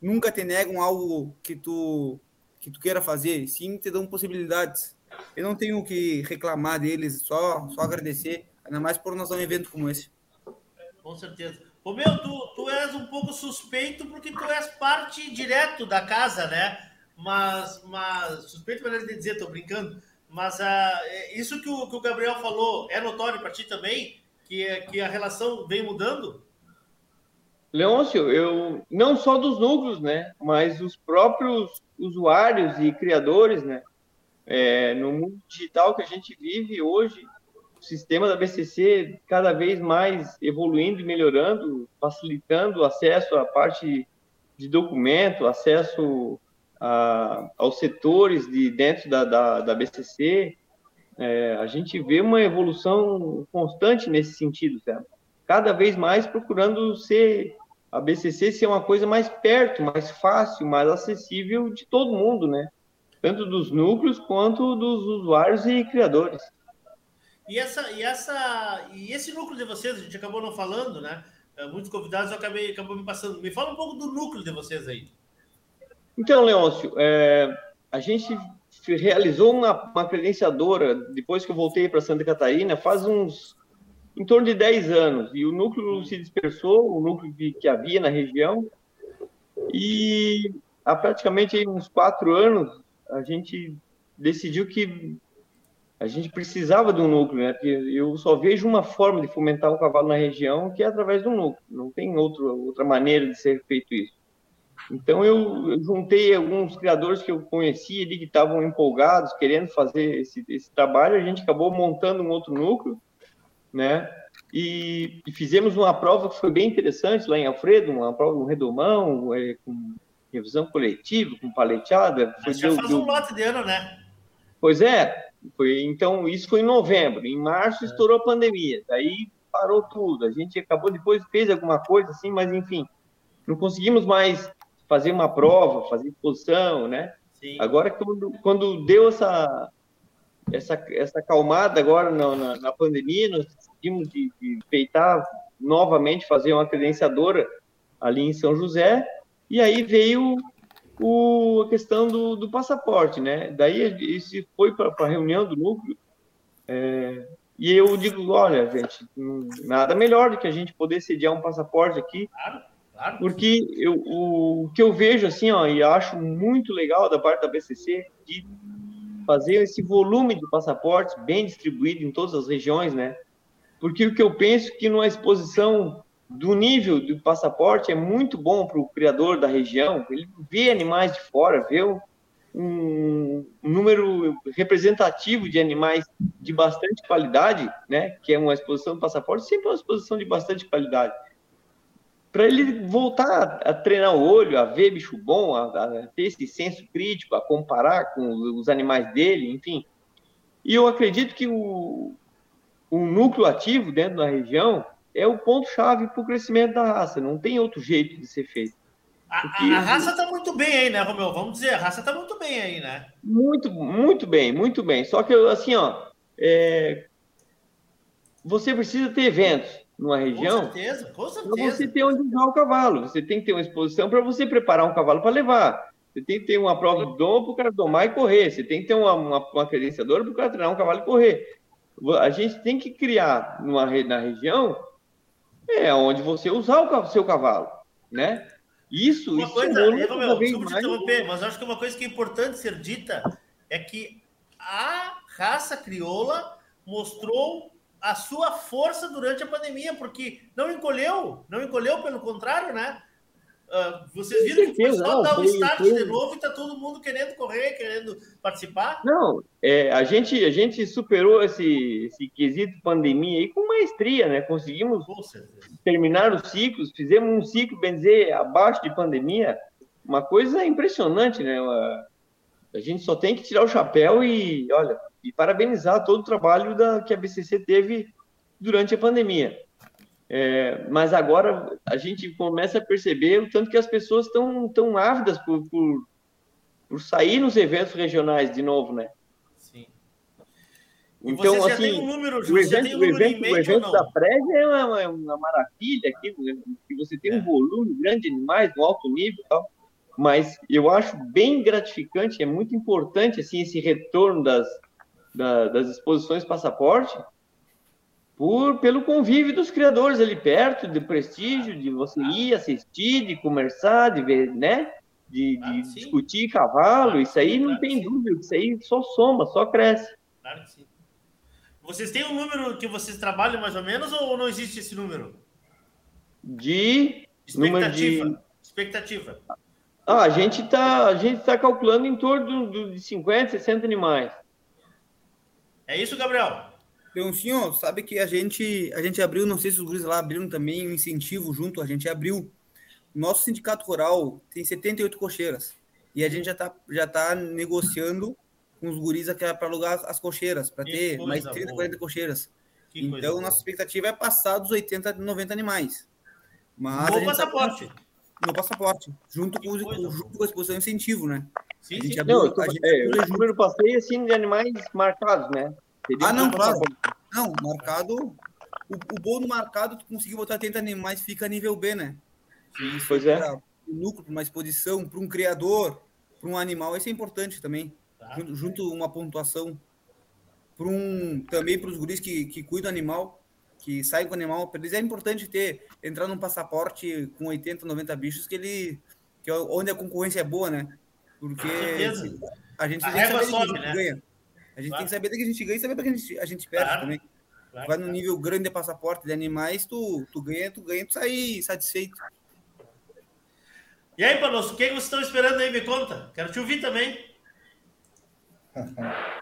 Nunca te negam algo que tu que tu queira fazer, sim te dão possibilidades. Eu não tenho que reclamar deles, só só agradecer, ainda mais por nós um evento como esse. Com certeza. Ô meu, tu, tu és um pouco suspeito porque tu és parte direto da casa, né? Mas, mas suspeito maneira de dizer, tô brincando. Mas uh, isso que o, que o Gabriel falou é notório para ti também? Que, que a relação vem mudando? Leôncio, eu não só dos núcleos, né, mas os próprios usuários e criadores, né, é, no mundo digital que a gente vive hoje, o sistema da BCC cada vez mais evoluindo e melhorando, facilitando o acesso à parte de documento, acesso a, aos setores de dentro da, da, da BCC, é, a gente vê uma evolução constante nesse sentido, certo? cada vez mais procurando ser a BCC ser uma coisa mais perto, mais fácil, mais acessível de todo mundo, né? Tanto dos núcleos quanto dos usuários e criadores. E essa e essa e esse núcleo de vocês, a gente acabou não falando, né? É, muitos convidados eu acabei acabou me passando. Me fala um pouco do núcleo de vocês aí. Então, Leôncio, é, a gente realizou uma, uma credenciadora depois que eu voltei para Santa Catarina, faz uns em torno de 10 anos, e o núcleo se dispersou, o núcleo que, que havia na região, e há praticamente uns quatro anos a gente decidiu que a gente precisava de um núcleo, né? Porque eu só vejo uma forma de fomentar o cavalo na região que é através do núcleo. Não tem outro, outra maneira de ser feito isso. Então eu, eu juntei alguns criadores que eu conhecia ali que estavam empolgados, querendo fazer esse, esse trabalho. A gente acabou montando um outro núcleo né? E, e, fizemos uma prova que foi bem interessante lá em Alfredo, uma prova um redomão, é, com revisão coletiva, com paleteada. Foi, já deu, faz deu... um lote de ano, né? Pois é, foi, então isso foi em novembro. Em março é. estourou a pandemia, daí parou tudo. A gente acabou depois fez alguma coisa assim, mas enfim, não conseguimos mais fazer uma prova, fazer exposição, né? Sim. Agora quando, quando deu essa essa, essa calmada agora na, na, na pandemia, nós decidimos de, de feitar novamente, fazer uma credenciadora ali em São José, e aí veio o, a questão do, do passaporte, né? Daí isso foi para a reunião do núcleo, é, e eu digo, olha, gente, nada melhor do que a gente poder sediar um passaporte aqui, claro, claro. porque eu, o, o que eu vejo, assim, ó, e acho muito legal da parte da BCC, de fazer esse volume de passaportes bem distribuído em todas as regiões, né? Porque o que eu penso é que numa exposição do nível do passaporte é muito bom para o criador da região, ele vê animais de fora, vê um, um número representativo de animais de bastante qualidade, né? Que é uma exposição do passaporte, sempre é uma exposição de bastante qualidade para ele voltar a, treinar o olho, a ver bicho bom, a, a, ter esse senso crítico, a comparar com os animais dele, enfim. E eu acredito que o, o núcleo ativo dentro da região é o ponto-chave para o crescimento da raça. Não tem outro jeito de ser feito. Porque... A, a, raça está muito bem aí, né, Romeu? Vamos dizer, a raça está muito bem aí, né? Muito, muito bem, muito bem. Só que, assim, ó, é... você precisa ter eventos numa região, com certeza, com certeza. você tem onde usar o cavalo. Você tem que ter uma exposição para você preparar um cavalo para levar. Você tem que ter uma prova de dom para o cara domar e correr. Você tem que ter uma, uma, uma credenciadora para o cara treinar um cavalo e correr. A gente tem que criar numa, na região é onde você usar o seu cavalo, né? Isso, uma isso coisa, é eu, meu, desculpa te interromper, mas acho que uma coisa que é importante ser dita é que a raça crioula mostrou a sua força durante a pandemia, porque não encolheu, não encolheu, pelo contrário, né? Uh, vocês viram que foi só dar o start foi... de novo e tá todo mundo querendo correr, querendo participar? Não, é, a, gente, a gente superou esse, esse quesito pandemia aí com maestria, né? Conseguimos terminar os ciclos, fizemos um ciclo, bem dizer, abaixo de pandemia, uma coisa impressionante, né? A gente só tem que tirar o chapéu e, olha, e parabenizar todo o trabalho da, que a BCC teve durante a pandemia. É, mas agora a gente começa a perceber o tanto que as pessoas estão tão ávidas por, por, por, sair nos eventos regionais de novo, né? Sim. Então, assim, um número, o evento, um o evento, o evento da prévia é uma, é uma, maravilha aqui, que você tem um é. volume grande de animais no alto nível e tal, mas eu acho bem gratificante, é muito importante assim esse retorno das, da, das exposições passaporte, por pelo convívio dos criadores ali perto, de prestígio, de você ir assistir, de conversar, de ver, né? De, de ah, discutir cavalo, isso aí não tem dúvida, isso aí só soma, só cresce. Claro que sim. Vocês têm um número que vocês trabalham mais ou menos ou não existe esse número? De expectativa. De... Expectativa. Ah, a gente está a gente tá calculando em torno de 50, 60 animais. É isso, Gabriel? Senhor sabe que a gente, a gente abriu, não sei se os guris lá abriram também um incentivo junto, a gente abriu. Nosso sindicato rural tem 78 cocheiras. E a gente já está já tá negociando com os guris para alugar as cocheiras, para ter mais 30, boa. 40 cocheiras. Que então, nossa expectativa é passar dos 80, 90 animais. Mas no passaporte. Tá, no passaporte, junto com, junto com a exposição incentivo, né? Sim, sim. Abriu, não, tô, a gente é, o número passeio assim de animais marcados, né? Seria ah, não, claro. Não, marcado. O, o bônus marcado, tu conseguir botar 80 animais, fica nível B, né? Sim, pois é. Um núcleo, para uma exposição, para um criador, para um animal, isso é importante também. Tá. Junto, junto uma pontuação. Para um, também para os guris que, que cuidam do animal, que saem com o animal, para eles é importante ter, entrar num passaporte com 80, 90 bichos, que ele. Que é onde a concorrência é boa, né? Porque a gente, a gente sobe, né? ganha. A gente claro. tem que saber que a gente ganha e saber que a gente, a gente perde claro. também. Claro, Vai no nível grande de passaporte de animais, tu, tu ganha, tu ganha, tu sai satisfeito. E aí, Panosso, o que, vocês estão esperando aí? Me conta. Quero te ouvir também.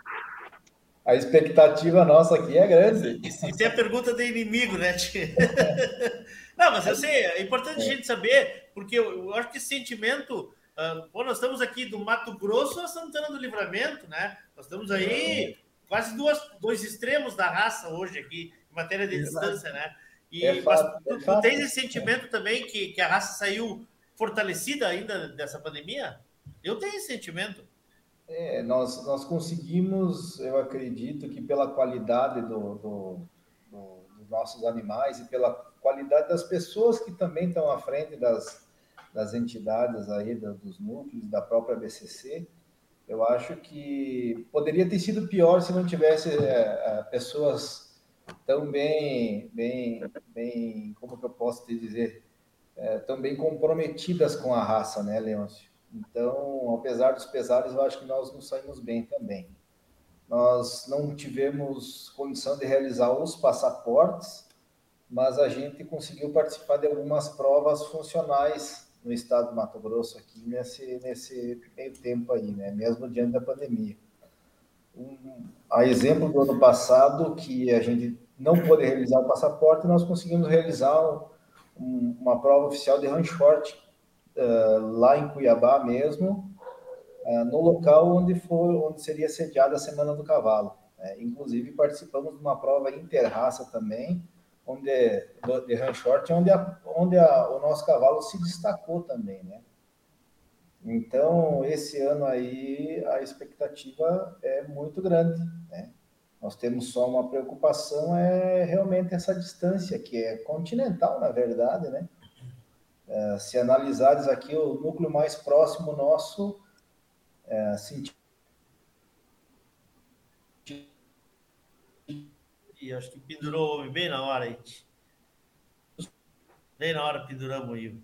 A expectativa nossa aqui é grande. Isso, é a pergunta do inimigo, né? Não, mas eu sei, é importante a gente saber, porque eu, eu acho que esse sentimento Uh, bom, nós estamos aqui do Mato Grosso a Santana do Livramento, né? Nós estamos aí quase duas, dois extremos da raça hoje aqui, em matéria de distância, né? E é fato, tu, é tu tens esse sentimento também que, que a raça saiu fortalecida ainda dessa pandemia? Eu tenho esse sentimento. É, nós, nós conseguimos, eu acredito que pela qualidade do, do, do, dos nossos animais e pela qualidade das pessoas que também estão à frente das, das entidades aí, dos núcleos, da própria BCC, eu acho que poderia ter sido pior se não tivesse é, é, pessoas tão bem, bem, bem, como que eu posso te dizer, é, tão bem comprometidas com a raça, né, Leôncio? Então, apesar dos pesares, eu acho que nós nos saímos bem também. Nós não tivemos condição de realizar os passaportes, mas a gente conseguiu participar de algumas provas funcionais no estado do Mato Grosso aqui nesse, nesse meio tempo aí, né? Mesmo diante da pandemia. Um, a exemplo do ano passado, que a gente não pôde realizar o passaporte, nós conseguimos realizar um, uma prova oficial de run short uh, lá em Cuiabá mesmo, uh, no local onde foi, onde seria sediada a Semana do Cavalo. Né? Inclusive participamos de uma prova interraça também, onde de Ranchort, onde, a, onde a, o nosso cavalo se destacou também, né? Então, esse ano aí, a expectativa é muito grande, né? Nós temos só uma preocupação, é realmente essa distância, que é continental, na verdade, né? É, se analisares aqui, o núcleo mais próximo nosso, é, E acho que pendurou o homem bem na hora aí. Bem na hora penduramos o Ivo.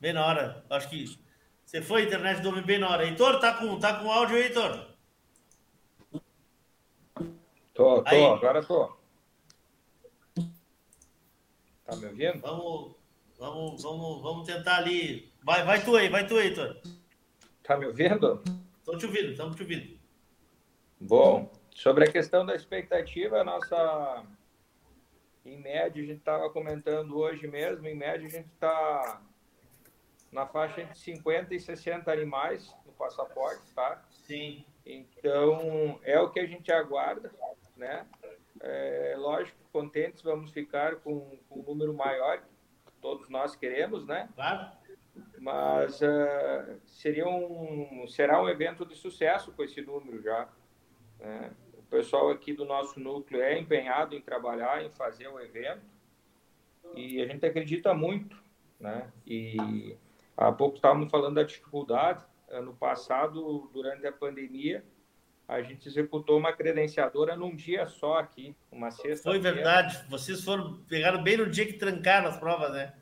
Bem na hora. Acho que você foi internet do homem bem na hora. Heitor, tá com, tá com áudio aí, Heitor? Tô, tô, aí. agora tô. Tá me ouvindo? Vamos, vamos, vamos, vamos tentar ali. Vai, vai tu aí, vai tu aí, Heitor. Tá me ouvindo? Tô te ouvindo, estamos te ouvindo. Bom, Sobre a questão da expectativa, a nossa. Em média, a gente estava comentando hoje mesmo, em média, a gente está na faixa entre 50 e 60 animais no passaporte, tá? Sim. Então, é o que a gente aguarda, né? É, lógico, contentes vamos ficar com, com um número maior, todos nós queremos, né? Claro. Mas uh, seria um, será um evento de sucesso com esse número já. Né? O pessoal aqui do nosso núcleo é empenhado em trabalhar, em fazer o evento, e a gente acredita muito. Né? E há pouco estávamos falando da dificuldade. Ano passado, durante a pandemia, a gente executou uma credenciadora num dia só aqui, uma sexta. Foi verdade. Vocês foram pegaram bem no dia que trancaram as provas, né?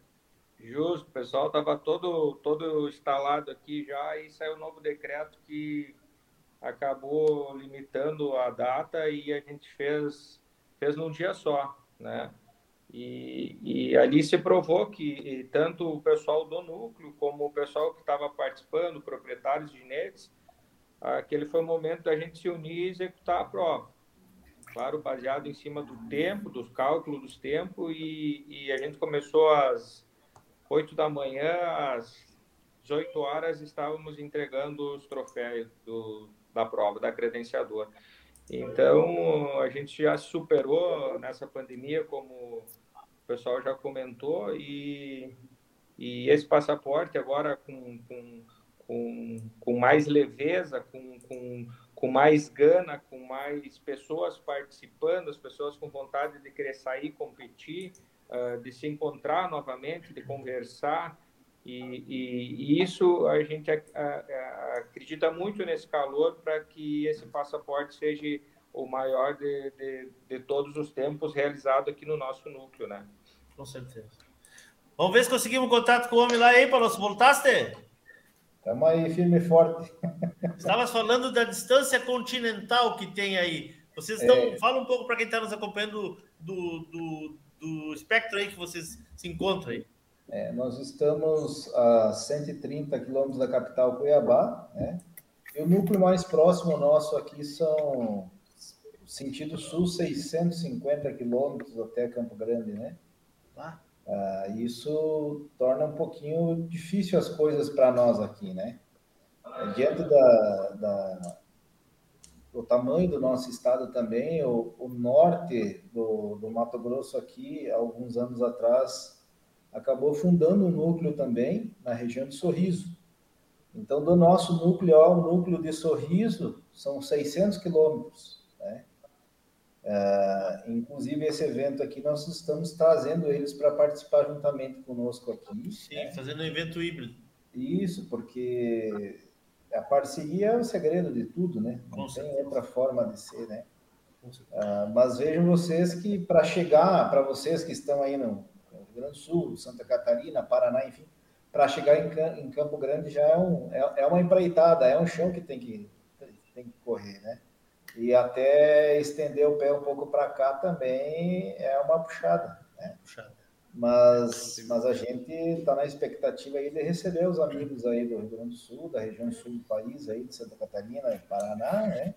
Justo, o pessoal estava todo, todo instalado aqui já e saiu um novo decreto que acabou limitando a data e a gente fez, fez num dia só, né? E, e ali se provou que tanto o pessoal do núcleo como o pessoal que estava participando, proprietários de netes, aquele foi o momento da gente se unir e executar a prova. Claro, baseado em cima do tempo, dos cálculos dos tempos, e, e a gente começou às 8 da manhã, às 18 horas, estávamos entregando os troféus do, da prova, da credenciadora. Então, a gente já superou nessa pandemia, como o pessoal já comentou, e, e esse passaporte agora com, com, com, com mais leveza, com, com, com mais gana, com mais pessoas participando, as pessoas com vontade de querer sair, competir, uh, de se encontrar novamente, de conversar, e, e, e, isso a gente acredita muito nesse calor para que esse passaporte seja o maior de, de, de, todos os tempos realizado aqui no nosso núcleo, né? Com certeza. Vamos ver se conseguimos contato com o homem lá aí, Paulo. Voltaste? Estamos aí firme e forte. Estavas falando da distância continental que tem aí. Vocês estão. É... Fala um pouco para quem está nos acompanhando do, do, do espectro aí que vocês se encontram aí. É, nós estamos a 130 quilômetros da capital Cuiabá, né? E o núcleo mais próximo nosso aqui são, sentido sul, 650 quilômetros até Campo Grande, né? Ah. Ah, isso torna um pouquinho difícil as coisas para nós aqui, né? Diante da, da, do tamanho do nosso estado também, o, o norte do, do Mato Grosso aqui, alguns anos atrás, acabou fundando um núcleo também na região de Sorriso. Então, do nosso núcleo ao núcleo de Sorriso, são 600 quilômetros. Né? É, inclusive, esse evento aqui, nós estamos trazendo eles para participar juntamente conosco aqui. Sim, né? fazendo um evento híbrido. Isso, porque a parceria é o segredo de tudo, né? Não Com tem certeza. outra forma de ser, né? Uh, mas vejam vocês que para chegar, para vocês que estão aí no, Rio Grande do Sul, Santa Catarina, Paraná, enfim, para chegar em, em, Campo Grande já é, um, é, é, uma empreitada, é um chão que tem que, tem que correr, né? E até estender o pé um pouco para cá também é uma puxada, né? Puxada. Mas, mas a gente está na expectativa aí de receber os amigos aí do Rio Grande do Sul, da região sul do país, aí de Santa Catarina, Paraná, né?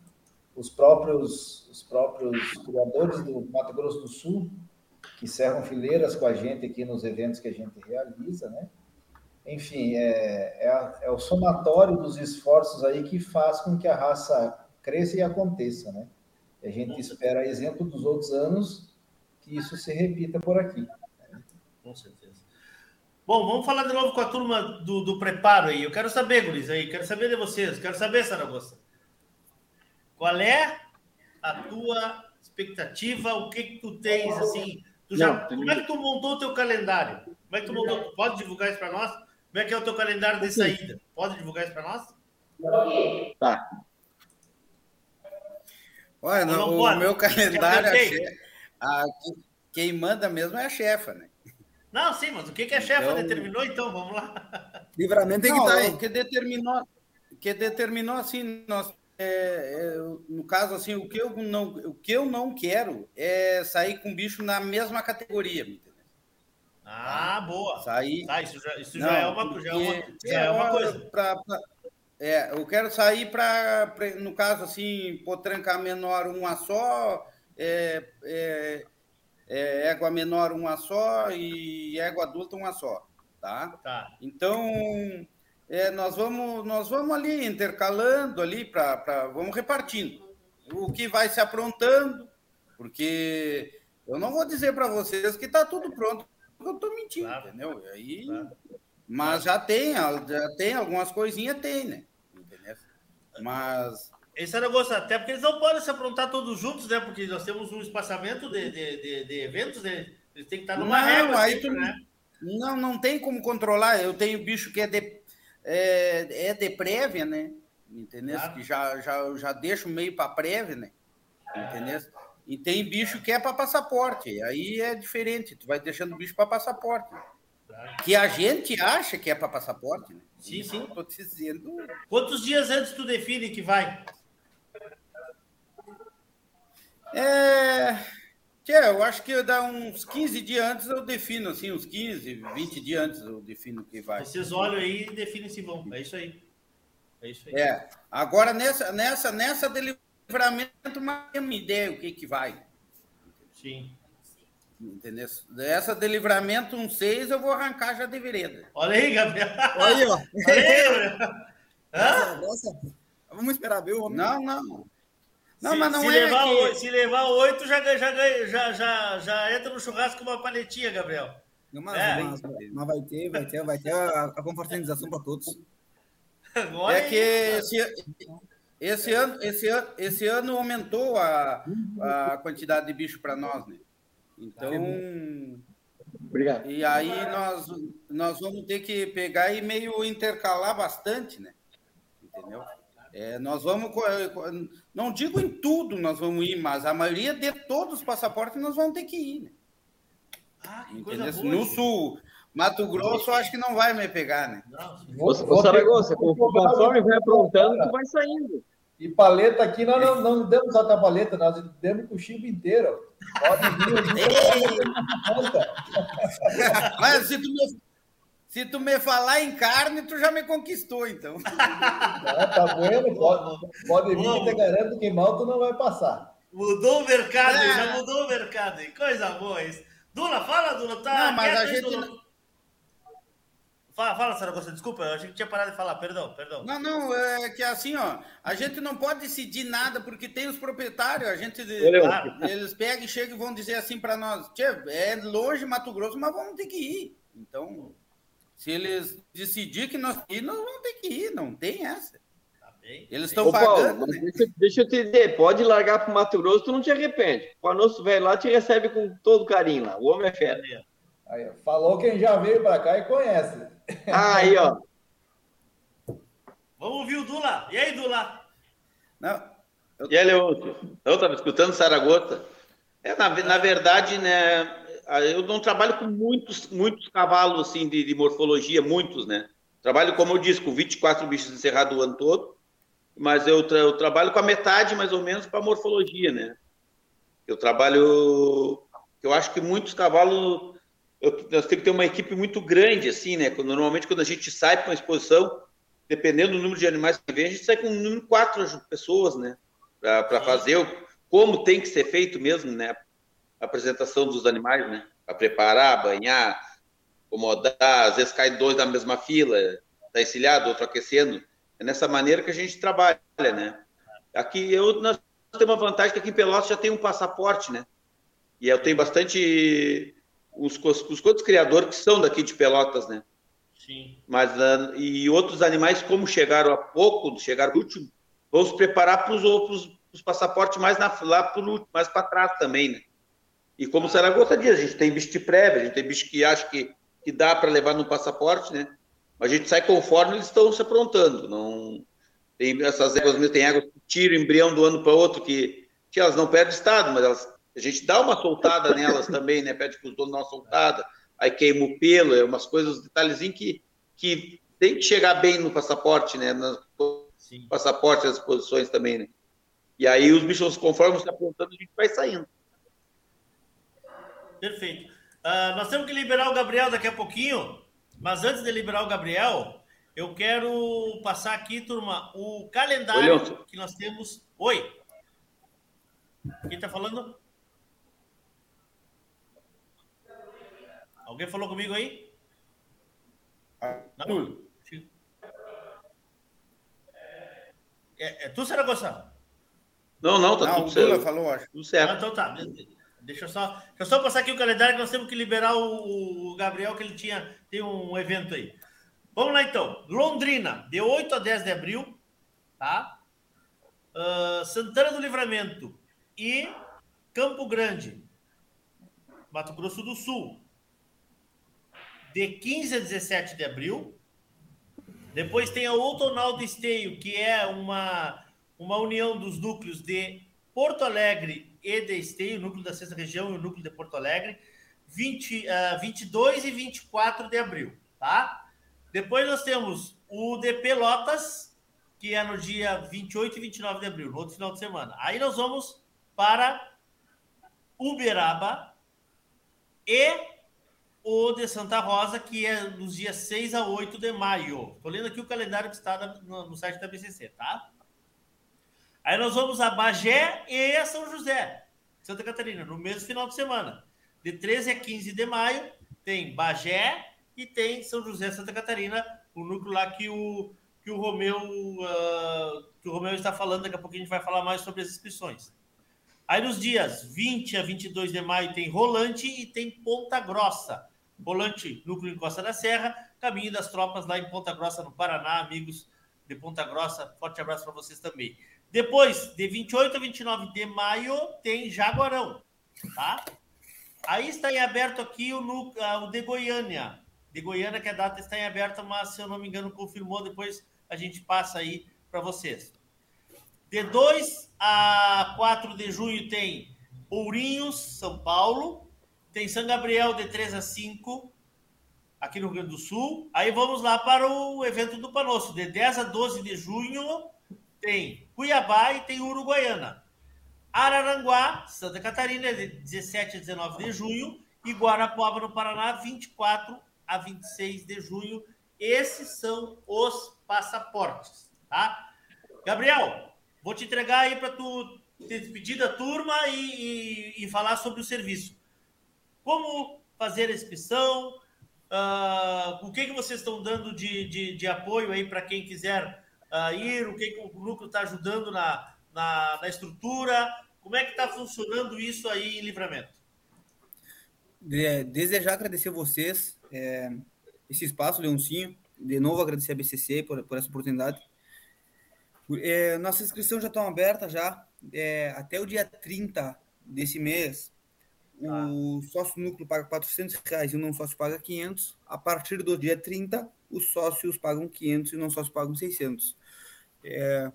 Os próprios, os próprios criadores do Mato Grosso do Sul, que cerram fileiras com a gente aqui nos eventos que a gente realiza, né? Enfim, é, é, é, o somatório dos esforços aí que faz com que a raça cresça e aconteça, né? E a gente espera, exemplo dos outros anos, que isso se repita por aqui. Com certeza. Bom, vamos falar de novo com a turma do, do preparo aí. Eu quero saber, Guris, aí, quero saber de vocês, quero saber, Saragossa. Qual é a tua expectativa? O que, que tu tens, assim, Tu já, não, como é que tu montou o teu calendário? Como é que tu montou? Pode divulgar isso para nós? Como é que é o teu calendário de saída? Pode divulgar isso para nós? Tá. Olha, no, o pode? meu calendário, a a, quem manda mesmo é a chefa, né? Não, sim, mas o que, que a chefa então... determinou, então? Vamos lá. Livramento tem que estar tá aí. O que determinou, que determinou assim, nós é, é, no caso, assim, o que, eu não, o que eu não quero é sair com bicho na mesma categoria. Ah, boa. Sair... Ah, isso já, isso não, já, é, uma, já, é, uma, já é uma coisa. Pra, pra, é, eu quero sair para, no caso, assim, potranca menor uma só, é, é, é, égua menor uma só e égua adulta uma só. Tá? tá. Então, é, nós, vamos, nós vamos ali intercalando ali para vamos repartindo o que vai se aprontando, porque eu não vou dizer para vocês que está tudo pronto, porque eu estou mentindo, claro. entendeu? Aí, claro. Mas já tem, já tem algumas coisinhas, tem, né? Entendeu? Mas Esse negócio, até porque eles não podem se aprontar todos juntos, né? Porque nós temos um espaçamento de, de, de, de eventos, né? Eles têm que estar numa não, régua. Aí sempre, tu, né? Não, não tem como controlar. Eu tenho bicho que é de, é, é de prévia, né? Entendeu? Claro. Que já, já, já deixo meio para prévia, né? Entendeu? E tem bicho que é para passaporte. Aí é diferente. Tu vai deixando bicho para passaporte. Que a gente acha que é para passaporte, né? Sim, sim. Tô te dizendo. Quantos dias antes tu define que vai? É. Tchê, eu acho que dá uns 15 dias antes eu defino, assim, uns 15, 20 dias antes eu defino que vai. Vocês olham aí e definem se vão. É isso aí. É isso aí. É. Agora, nessa, nessa, nessa de livramento, mais uma ideia o que que vai. Sim. Entendeu? Essa de livramento, um 6, eu vou arrancar já de vereda. Olha aí, Gabriel. Olha aí, ó. Olha aí, Gabriel. Hã? Nossa, vamos esperar ver o homem. Não, não. Não, se, mas não se é Levar que- oito, se levar oito, já, já, já, já, já entra no churrasco com uma paletinha, Gabriel. Não, mas, É. mas- mas vai ter, vai ter, vai ter a, a confraternização para todos. Olha é que esse, esse, ano, esse, ano, esse ano aumentou a, a quantidade de bicho para nós, né? Então. Obrigado. E aí nós, nós vamos ter que pegar e meio intercalar bastante, né? Entendeu? É, nós vamos. co- Não digo em tudo nós vamos ir, mas a maioria de todos os passaportes nós vamos ter que ir, né? Ah, que coisa boa. No sul, Mato Grosso, acho que não vai me pegar, né? Ô, ô Saragossa, conforme vai aprontando, tu vai saindo. E paleta aqui, nós não, não demos só a paleta, nós demos com o chimbo inteiro. Pode vir, Mas se tu, me, se tu me falar em carne, tu já me conquistou, então. Ah, tá bueno, pode, pode vir que te garanto que mal tu não vai passar. Mudou o mercado, É. já mudou o mercado. hein? Coisa boa isso. Dula, fala, Dula. Tá Não, mas a gente Dula. Fala, fala, Saragossa, desculpa, eu achei que tinha parado de falar, perdão, perdão. Não, não, é que assim, ó, a gente não pode decidir nada porque tem os proprietários, a gente Olha, eles pegam e chegam e vão dizer assim para nós, Tchê, é longe Mato Grosso, mas vamos ter que ir. Então, se eles decidir que nós ir, nós vamos ter que ir, não tem essa. Eles estão Ô, Paulo, pagando, mas né? deixa, deixa eu te dizer, pode largar pro Mato Grosso, tu não te arrepende. O Anosso velho lá te recebe com todo carinho lá. O homem é fera. Aí, ó, falou quem já veio para cá e conhece. Aí, ó. Vamos ouvir o Dula. E aí, Dula? Não. E aí, Leôncio? Eu estava escutando Saragossa. É, na, na verdade, né, eu não trabalho com muitos, muitos cavalos assim, de, de morfologia, muitos, né? Trabalho, como eu disse, com 24 bichos encerrados o ano todo, mas eu, tra- eu trabalho com a metade, mais ou menos, para morfologia, né? Eu trabalho. Eu acho que muitos cavalos. Eu, nós temos que ter uma equipe muito grande, assim, né? Normalmente, quando a gente sai para uma exposição, dependendo do número de animais que vem, a gente sai com um número quatro pessoas, né? Para fazer o, como tem que ser feito mesmo, né? A apresentação dos animais, né? Para preparar, banhar, acomodar, às vezes cai dois na mesma fila, tá encilhado, outro aquecendo. É nessa maneira que a gente trabalha, né? Aqui eu nós temos uma vantagem que aqui em Pelotas já tem um passaporte, né? E eu tenho bastante os, os outros criadores que são daqui de Pelotas, né? Sim. Mas ah, e outros animais como chegaram há pouco, chegaram último, vão se preparar para os outros os passaportes mais na, lá pro, mais para trás também, né? E como o Saragossa diz, a gente tem bicho de prévia, a gente tem bicho que acha que, que dá para levar no passaporte, né? Mas a gente sai conforme eles estão se aprontando. Não tem essas éguas, tem éguas que tiram o embrião do ano para outro que, que elas não perdem estado, mas elas, a gente dá uma soltada nelas também, né? Pede para os donos dar uma soltada, aí queima o pelo, é umas coisas, detalhezinhos que, que tem que chegar bem no passaporte, né? No passaporte, as posições também, né? E aí os bichos, conforme se apontando, a gente vai saindo. Perfeito. Ah, nós temos que liberar o Gabriel daqui a pouquinho, mas antes de liberar o Gabriel, eu quero passar aqui, turma, o calendário Oi, que nós temos. Oi. Quem está falando? Alguém falou comigo aí? Não. É, é tu, Saragossa? Não, não, tá Não, tudo certo. falou, acho. Tudo certo. Ah, então tá. Deixa eu só, deixa eu só passar aqui o calendário que nós temos que liberar o, o Gabriel, que ele tinha tem um evento aí. Vamos lá então. Londrina, de 8 a 10 de abril, tá? uh, Santana do Livramento e Campo Grande, Mato Grosso do Sul, de 15 a 17 de abril. Depois tem a Outonal do Esteio, que é uma, uma união dos núcleos de Porto Alegre e de Esteio, núcleo da sexta região e o núcleo de Porto Alegre, 20, uh, 22 e 24 de abril, tá? Depois nós temos o de Pelotas, que é no dia 28 e 29 de abril, no outro final de semana. Aí nós vamos para Uberaba e o de Santa Rosa, que é nos dias 6 a 8 de maio. Estou lendo aqui o calendário que está no, site da BCC, tá? Aí nós vamos a Bagé e a São José, Santa Catarina, no mesmo final de semana. De 13 a 15 de maio, tem Bagé e tem São José, Santa Catarina, o núcleo lá que o, que o Romeu uh, que o Romeu está falando, daqui a pouco a gente vai falar mais sobre as inscrições. Aí nos dias 20 a 22 de maio tem Rolante e tem Ponta Grossa. Volante Núcleo em Costa da Serra, caminho das tropas lá em Ponta Grossa, no Paraná, amigos de Ponta Grossa. Forte abraço para vocês também. Depois, de 28 a 29 de maio, tem Jaguarão, tá? Aí está em aberto aqui o, o de Goiânia. De Goiânia, que a data está em aberto, mas se eu não me engano, confirmou. Depois a gente passa aí para vocês. De 2 a 4 de junho tem Ourinhos, São Paulo. Tem São Gabriel de 3 a 5, aqui no Rio Grande do Sul. Aí vamos lá para o evento do Panosso. De 10 a 12 de junho, tem Cuiabá e tem Uruguaiana. Araranguá, Santa Catarina, de 17 a 19 de junho. E Guarapuava, no Paraná, 24 a 26 de junho. Esses são os passaportes, tá? Gabriel, vou te entregar aí para tu despedir da turma e, e, e falar sobre o serviço como fazer a inscrição, uh, o que, que vocês estão dando de, de, de apoio aí para quem quiser uh, ir, o que, que o núcleo está ajudando na, na, na, estrutura, como é que está funcionando isso aí em livramento? Desejar agradecer a vocês é, esse espaço, Leoncinho, de novo agradecer a BCC por, por essa oportunidade. É, nossa inscrição já está aberta já, é, até o dia 30 desse mês, Tá. O sócio núcleo paga 400 reais e o não sócio paga 500. A partir do dia 30, os sócios pagam 500 e o não sócio pagam 600. É,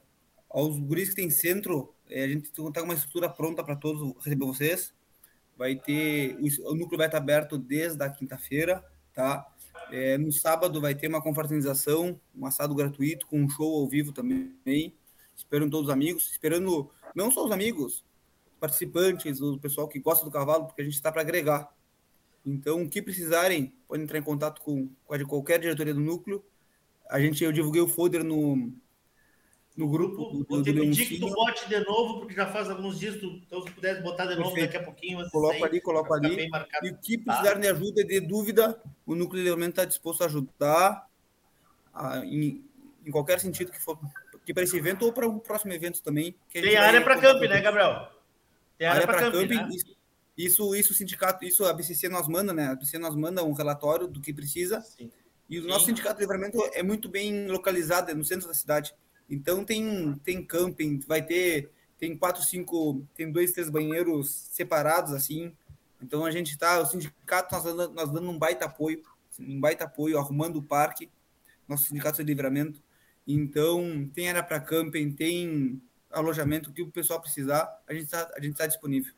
aos guris que tem centro, é, a gente está com uma estrutura pronta para todos receber vocês. Vai ter o, o núcleo vai estar aberto desde a quinta-feira, tá? É, no sábado vai ter uma confraternização, um assado gratuito com um show ao vivo também. Esperando todos os amigos, esperando não só os amigos, participantes, o pessoal que gosta do cavalo, porque a gente está para agregar. Então, o que precisarem, podem entrar em contato com, com qualquer diretoria do núcleo. A gente, eu divulguei o folder no, no grupo. Vou te pedir que tu bote de novo, porque já faz alguns dias, tu, então se puder botar de novo Perfeito. daqui a pouquinho. Coloco ali, coloco ali. E o que tá? de ajuda, de dúvida, o núcleo de elemento está disposto a ajudar a, em, em, qualquer sentido que for, que para esse evento ou para um próximo evento também. Tem área para camp, né, Gabriel? Tem área, área para camping. Né? Isso, isso, isso, o sindicato, isso a BCC nós manda, né? A BCC nós manda um relatório do que precisa. Sim. E o Sim. nosso sindicato de livramento é muito bem localizado, é no centro da cidade. Então tem, tem camping, vai ter, tem quatro, cinco, tem dois, três banheiros separados, assim. Então a gente está, o sindicato, nós, dando, nós dando um baita apoio, um baita apoio, arrumando o parque, nosso sindicato de livramento. Então, tem área para camping, tem alojamento, o que o pessoal precisar, a gente está tá disponível.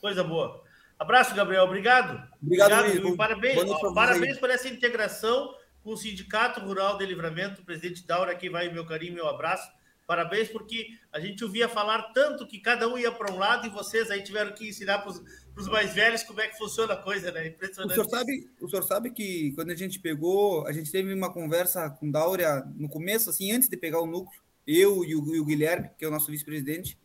Coisa boa. Abraço, Gabriel. Obrigado. Obrigado, Obrigado Parabéns, ó, parabéns por essa integração com o Sindicato Rural de Livramento. O presidente Daura aqui vai meu carinho, meu abraço. Parabéns, porque a gente ouvia falar tanto que cada um ia para um lado e vocês aí tiveram que ensinar para os mais velhos como é que funciona a coisa, né? Impressionante. O senhor, sabe, o senhor sabe que quando a gente pegou, a gente teve uma conversa com Daura no começo, assim, antes de pegar o núcleo, eu e o, e o Guilherme, que é o nosso vice-presidente.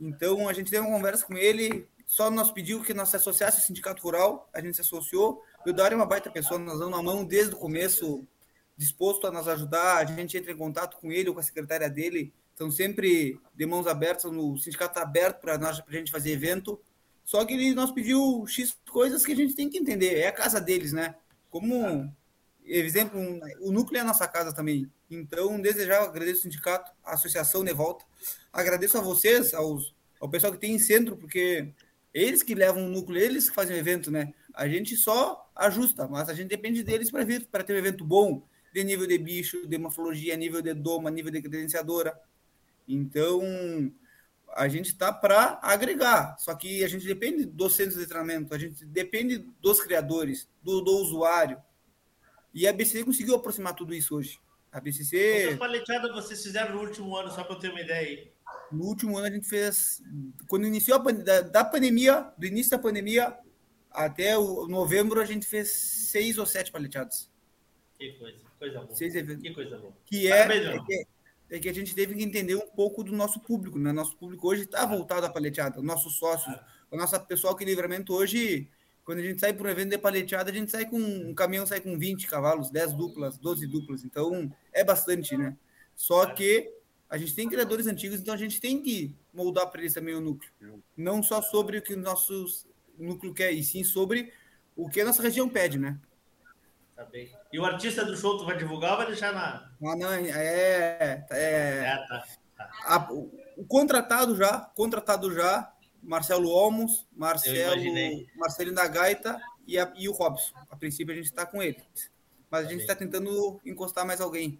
Então, a gente teve uma conversa com ele, só nos pediu que nós se associasse ao Sindicato Rural, a gente se associou. O Dário é uma baita pessoa, nós damos a mão desde o começo, disposto a nos ajudar, a gente entra em contato com ele ou com a secretária dele, estão sempre de mãos abertas, o sindicato está aberto para a gente fazer evento, só que ele nos pediu X coisas que a gente tem que entender, é a casa deles, né? Como exemplo, um, o núcleo é a nossa casa também. Então, desde já, agradeço o sindicato, a associação de volta. Agradeço a vocês, aos, ao pessoal que tem em centro, porque eles que levam o núcleo, eles que fazem o evento, né? A gente só ajusta, mas a gente depende deles para ter um evento bom, de nível de bicho, de morfologia, nível de doma, nível de credenciadora. Então, a gente está para agregar, só que a gente depende dos centros de treinamento, a gente depende dos criadores, do, do usuário. E a BCC conseguiu aproximar tudo isso hoje. A BCC. Quantas paleteadas vocês fizeram no último ano, só para eu ter uma ideia aí? No último ano a gente fez. Quando iniciou a da, da pandemia, do início da pandemia até o novembro, a gente fez seis ou sete paleteadas. Que coisa, coisa boa. Seis eventos. Que coisa boa. Que é, é, que, é que a gente teve que entender um pouco do nosso público, né? Nosso público hoje está voltado à paleteada, nossos sócios, o nosso pessoal que livramento hoje quando a gente sai para um evento de paleteada, a gente sai com um caminhão sai com 20 cavalos, 10 duplas, 12 duplas. Então é bastante, né? Só que a gente tem criadores antigos, então a gente tem que moldar para eles também o núcleo. Não só sobre o que o nosso núcleo quer, e sim sobre o que a nossa região pede, né? Tá bem. E o artista do show, tu vai divulgar ou vai deixar na. Ah, não, é. É, é tá, tá. A, o, contratado já, contratado já, Marcelo Olmos, Marcelo, Marcelinho da Gaita e, a, e o Robson. A princípio a gente está com ele. Mas a gente está tentando encostar mais alguém.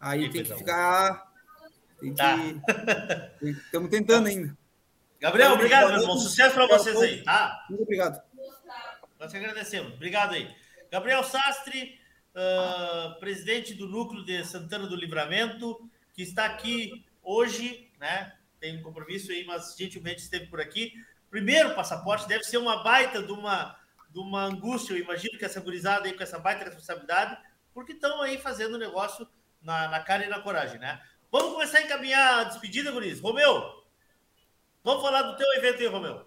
Aí tem que ficar. Tem tá. que. Estamos tentando ainda. Gabriel, obrigado, meu irmão. Sucesso para vocês aí, tá? Muito obrigado. Nós te agradecemos. Obrigado aí. Gabriel Sastre, uh, presidente do núcleo de Santana do Livramento, que está aqui hoje, né? tem um compromisso aí, mas gentilmente esteve por aqui. Primeiro passaporte deve ser uma baita de uma, de uma angústia, eu imagino que essa gurizada aí com essa baita responsabilidade, porque estão aí fazendo negócio na, na cara e na coragem, né? Vamos começar a encaminhar a despedida, Guriz. Romeu, vamos falar do teu evento aí, Romeu.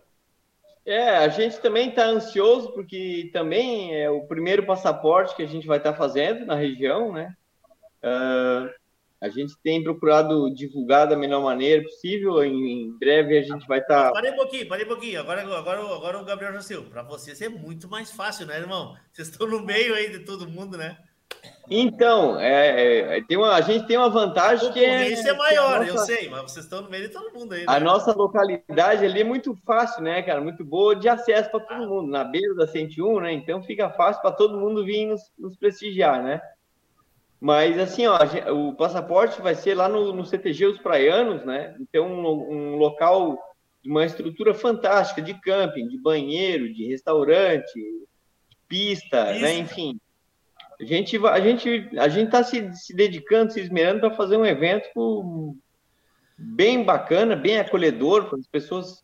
É, a gente também está ansioso, porque também é o primeiro passaporte que a gente vai estar tá fazendo na região, né? Uh, a gente tem procurado divulgar da melhor maneira possível. Em, em breve a gente vai estar. Tá... Parei um pouquinho, parei um pouquinho. Agora, agora, agora o Gabriel Jacil. Para vocês é muito mais fácil, né, irmão? Vocês estão no meio aí de todo mundo, né? Então, é, é, tem uma, a gente tem uma vantagem que é. É maior, nossa, eu sei, mas vocês estão no meio de todo mundo aí. Né? A nossa localidade ali é muito fácil, né, cara? Muito boa de acesso para todo mundo, na beira da 101, né? Então fica fácil para todo mundo vir nos, nos prestigiar, né? Mas, assim, ó, o passaporte vai ser lá no, no CTG Os Praianos, né? Então, um, um local de uma estrutura fantástica de camping, de banheiro, de restaurante, de pista, Isso. né? Enfim. A gente a gente a gente está se, se dedicando, se esmerando para fazer um evento bem bacana, bem acolhedor para as pessoas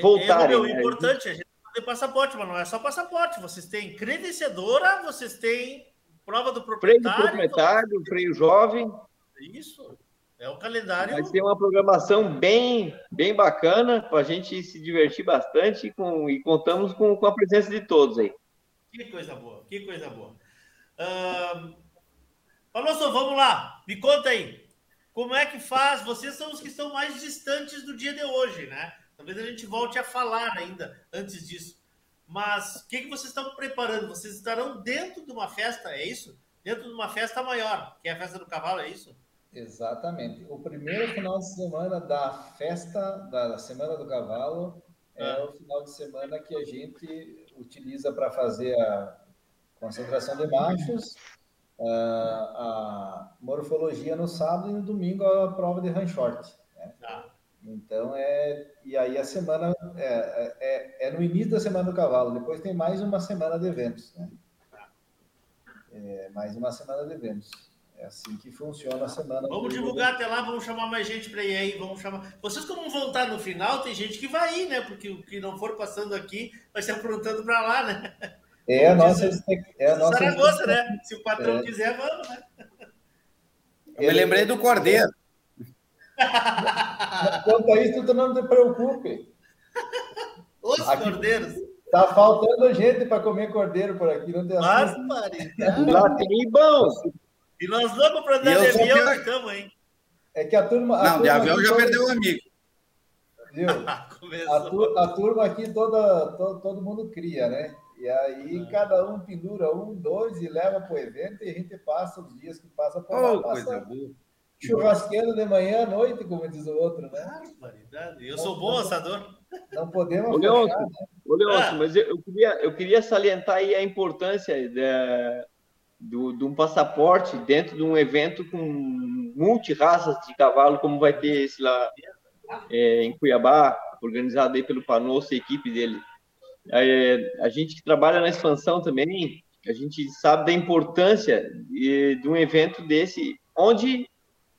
voltarem. É, é, é, importante, a gente tem passaporte, mas não é só passaporte. Vocês têm credenciadora, vocês têm Prova do proprietário. Freio do proprietário, freio jovem. Isso. É o calendário. Vai ser uma programação bem, bem bacana para a gente se divertir bastante com, e contamos com, com a presença de todos aí. Que coisa boa, que coisa boa. Uh, Alonso, vamos lá, me conta aí. Como é que faz? Vocês são os que estão mais distantes do dia de hoje, né? Talvez a gente volte a falar ainda antes disso. Mas o que, que vocês estão preparando? Vocês estarão dentro de uma festa, é isso? Dentro de uma festa maior, que é a festa do cavalo, é isso? Exatamente. O primeiro final de semana da festa da Semana do Cavalo é ah. o final de semana que a gente utiliza para fazer a concentração de machos, a morfologia no sábado e no domingo a prova de run short. Né? Ah. Então é. E aí a semana é, é, é, no início da semana do cavalo, depois tem mais uma semana de eventos, né? É, mais uma semana de eventos. É assim que funciona a semana. Vamos divulgar até lá, vamos chamar mais gente para ir aí, vamos chamar. Vocês como vão estar no final, tem gente que vai ir, né? Porque o que não for passando aqui vai se aprontando para lá, né? É a nossa, é a nossa Saragossa, né? Se o patrão é. quiser, vamos, né? Eu me lembrei do Cordeiro. Quanto a isso, tu não te preocupe. Os aqui, cordeiros. Tá faltando gente para comer cordeiro por aqui, não tem Mas, Lá tem bom. E nós vamos para andar de avião na cama, hein? É que a turma. A não, turma de avião já perdeu o amigo. Viu? a, tu, a, turma aqui toda, todo, todo mundo cria, né? E aí cada um pendura um, dois e leva para o evento e a gente passa os dias que passa por lá. Oh, coisa boa. Churrasqueiro de manhã à noite, como diz o outro, né? Eu sou bom assador. Não podemos Ô, Leôncio, né? ô, Leôncio mas eu, eu, queria, eu queria salientar aí a importância de, do, de um passaporte dentro de um evento com multirraças de cavalo, como vai ter esse lá é, em Cuiabá, organizado aí pelo Panosso e a equipe dele. É, a gente que trabalha na expansão também, a gente sabe da importância de, de um evento desse, onde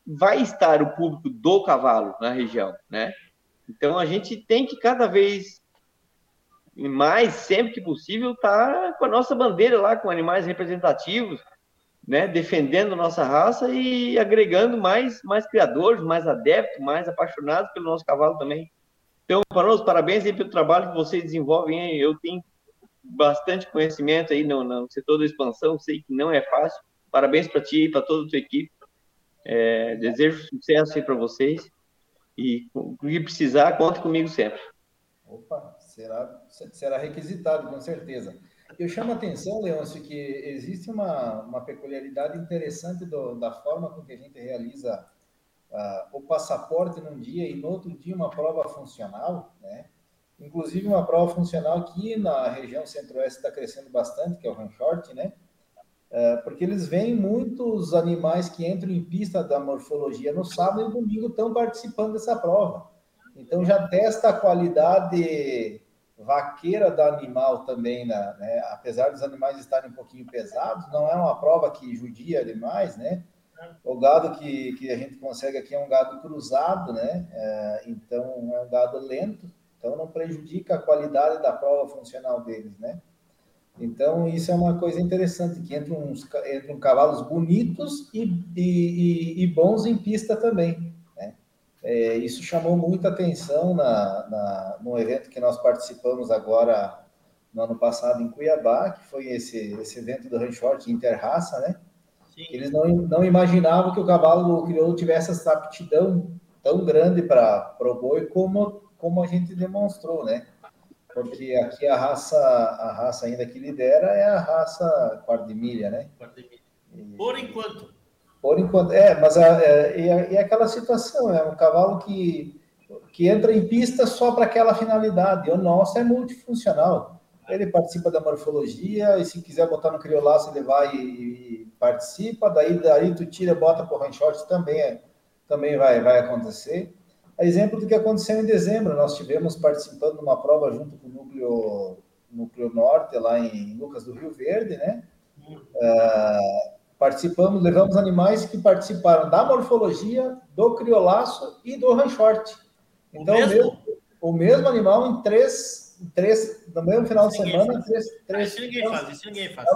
vai estar o público do cavalo na região, né? Então a gente tem que cada vez mais, sempre que possível, estar tá com a nossa bandeira lá, com animais representativos, né? Defendendo nossa raça e agregando mais, mais criadores, mais adeptos, mais apaixonados pelo nosso cavalo também. Então, nós, parabéns aí pelo trabalho que vocês desenvolvem. Eu tenho bastante conhecimento aí no, no setor da expansão, sei que não é fácil. Parabéns para ti e para toda a tua equipe. É, desejo sucesso aí para vocês. E o que precisar, conta comigo sempre. Opa, será, será requisitado, com certeza. Eu chamo a atenção, Leôncio, que existe uma, uma peculiaridade interessante do, da forma com que a gente realiza uh, o passaporte num dia e no outro dia uma prova funcional, né? Inclusive uma prova funcional que na região centro-oeste está crescendo bastante, que é o run short, né? Uh, porque eles veem muitos animais que entram em pista da morfologia no sábado e domingo estão participando dessa prova. Então já testa a qualidade vaqueira do animal também, né? apesar dos animais estarem um pouquinho pesados, não é uma prova que judia demais, né? O gado que, que a gente consegue aqui é um gado cruzado, né? É, então é um gado lento, então não prejudica a qualidade da prova funcional deles, né? Então isso é uma coisa interessante, que entram, uns, entram cavalos bonitos e, e, e, bons em pista também. Né? É, isso chamou muita atenção na, na, no evento que nós participamos agora no ano passado em Cuiabá, que foi esse, esse evento do Ranchort Interraça, né? Sim. Eles não, não imaginavam que o cavalo crioulo tivesse essa aptidão tão grande para o boi como, como a gente demonstrou, né? Porque aqui a raça, a raça ainda que lidera é a raça quarto de milha, né? Por enquanto. Por enquanto, é, mas é, é, é aquela situação, é um cavalo que, que entra em pista só para aquela finalidade. O nosso é multifuncional. Ele participa da morfologia e se quiser botar no criolaço, ele vai e, participa. Daí, daí tu tira, bota por short também, é, também vai, vai acontecer. A exemplo do que aconteceu em dezembro, nós tivemos participando de uma prova junto com o núcleo, núcleo norte, lá em Lucas do Rio Verde, né? Uh, participamos, levamos animais que participaram da morfologia, do criolaço e do ranchorte. Então, o mesmo? mesmo, o mesmo animal em três três, no mesmo final de semana, três, três. Isso ninguém faz, isso ninguém faz.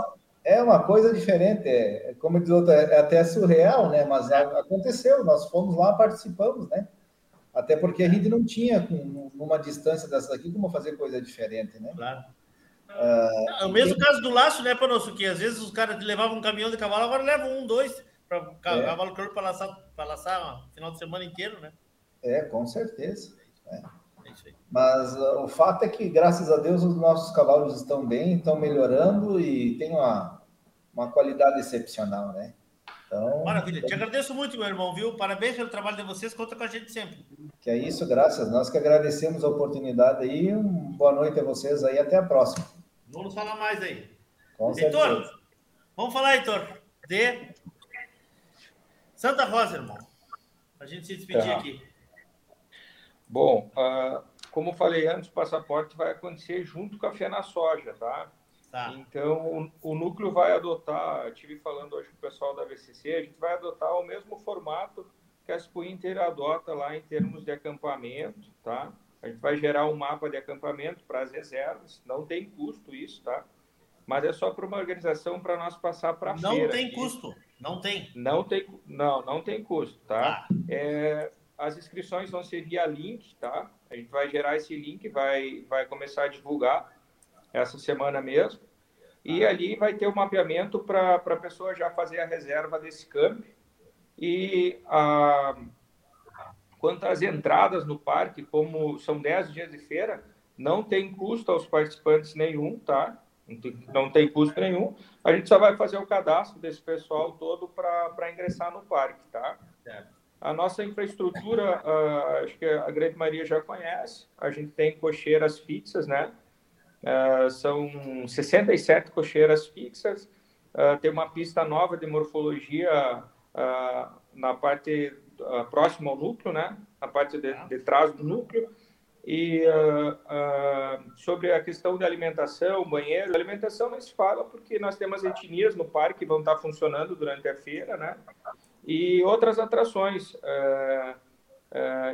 É uma coisa diferente, é, como diz outro, é até surreal, né? Mas aconteceu, nós fomos lá, participamos, né? Até porque a gente não tinha, numa distância dessa aqui, como fazer coisa diferente, né? Claro. Ah, é o mesmo caso do laço, né, Panosso? Que às vezes os caras levavam um caminhão de cavalo, agora levam um, dois, para é. cavalo é. para laçar, para laçar final de semana inteiro, né? É, com certeza. É. Mas uh, o fato é que, graças a Deus, os nossos cavalos estão bem, estão melhorando e tem uma, uma qualidade excepcional, né? Então, Maravilha. Te agradeço muito, meu irmão, viu? Parabéns pelo trabalho de vocês. Conta com a gente sempre. Que é isso, graças. Nós que agradecemos a oportunidade aí. Um boa noite a vocês aí. Até a próxima. Vamos falar mais aí. Com Heitor, certeza. vamos falar, Heitor, de Santa Rosa, irmão. A gente se despedir tá. aqui. Bom, uh, como falei antes, o passaporte vai acontecer junto com a FENA Soja, tá? Tá. Então, o, o, núcleo vai adotar, estive falando hoje com o pessoal da VCC, a gente vai adotar o mesmo formato que a Expo Inter adota lá em termos de acampamento, tá? A gente vai gerar um mapa de acampamento para as reservas, não tem custo isso, tá? Mas é só para uma organização para nós passar para a feira. Não tem custo, não tem. Não tem, não, não tem custo, tá? tá. É, as inscrições vão ser via link, tá? A gente vai gerar esse link, vai, vai começar a divulgar essa semana mesmo. E ah. ali vai ter o um mapeamento para a pessoa já fazer a reserva desse camp. E a, quanto às entradas no parque, como são 10 dias de feira, não tem custo aos participantes nenhum, tá? não tem, não tem custo nenhum. A gente só vai fazer o cadastro desse pessoal todo para ingressar no parque, tá? A nossa infraestrutura, uh, acho que a grande maioria já conhece. A gente tem cocheiras fixas, né? Uh, são 67 cocheiras fixas. Uh, tem uma pista nova de morfologia na parte próxima ao núcleo, né? Na parte de, de trás do núcleo. E uh, uh, sobre a questão da alimentação, banheiro, alimentação não se fala porque nós temos etnias no parque que vão estar funcionando durante a feira, né? E outras atrações. Uh,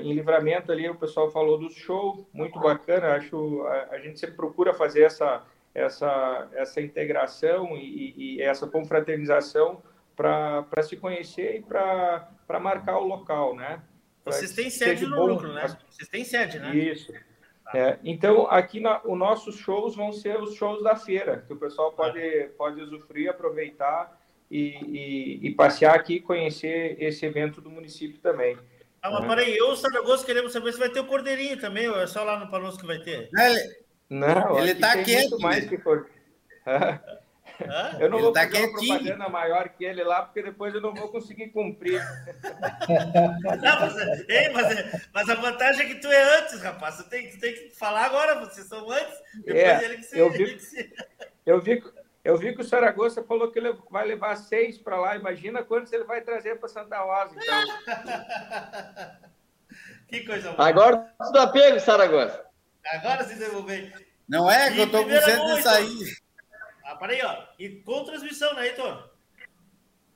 em livramento ali, o pessoal falou do show, muito bacana. Acho a, a gente sempre procura fazer essa, essa, essa integração e, e essa confraternização para se conhecer e para marcar o local, né? Vocês têm sede no bom, núcleo, né? Vocês têm sede, né? Isso. Tá. É, então, aqui na, os nossos shows vão ser os shows da feira, que o pessoal tá. pode, pode usufruir, aproveitar e, e, e, passear aqui e conhecer esse evento do município também. Ah, mas né? peraí, eu, Saragossa, queremos saber se vai ter o Cordeirinho também, ou é só lá no Panosco que vai ter? Não, ele está quieto. Muito mais que Eu não ele vou tá fazer uma propaganda maior que ele lá, porque depois eu não vou conseguir cumprir. Não, mas, ei, mas, mas, a vantagem é que tu é antes, rapaz. Tu tem, tu tem que falar agora, vocês são antes, depois é, ele que se, eu vi, eu vi, eu vi que o Saragossa falou que ele vai levar seis para lá. Imagina quantos ele vai trazer para Santa Rosa, então. que coisa boa. Agora tudo apego, Saragossa. Agora se devolver. Não é que eu tô com medo de sair. Ah, peraí, ó. E com transmissão, né, Heitor?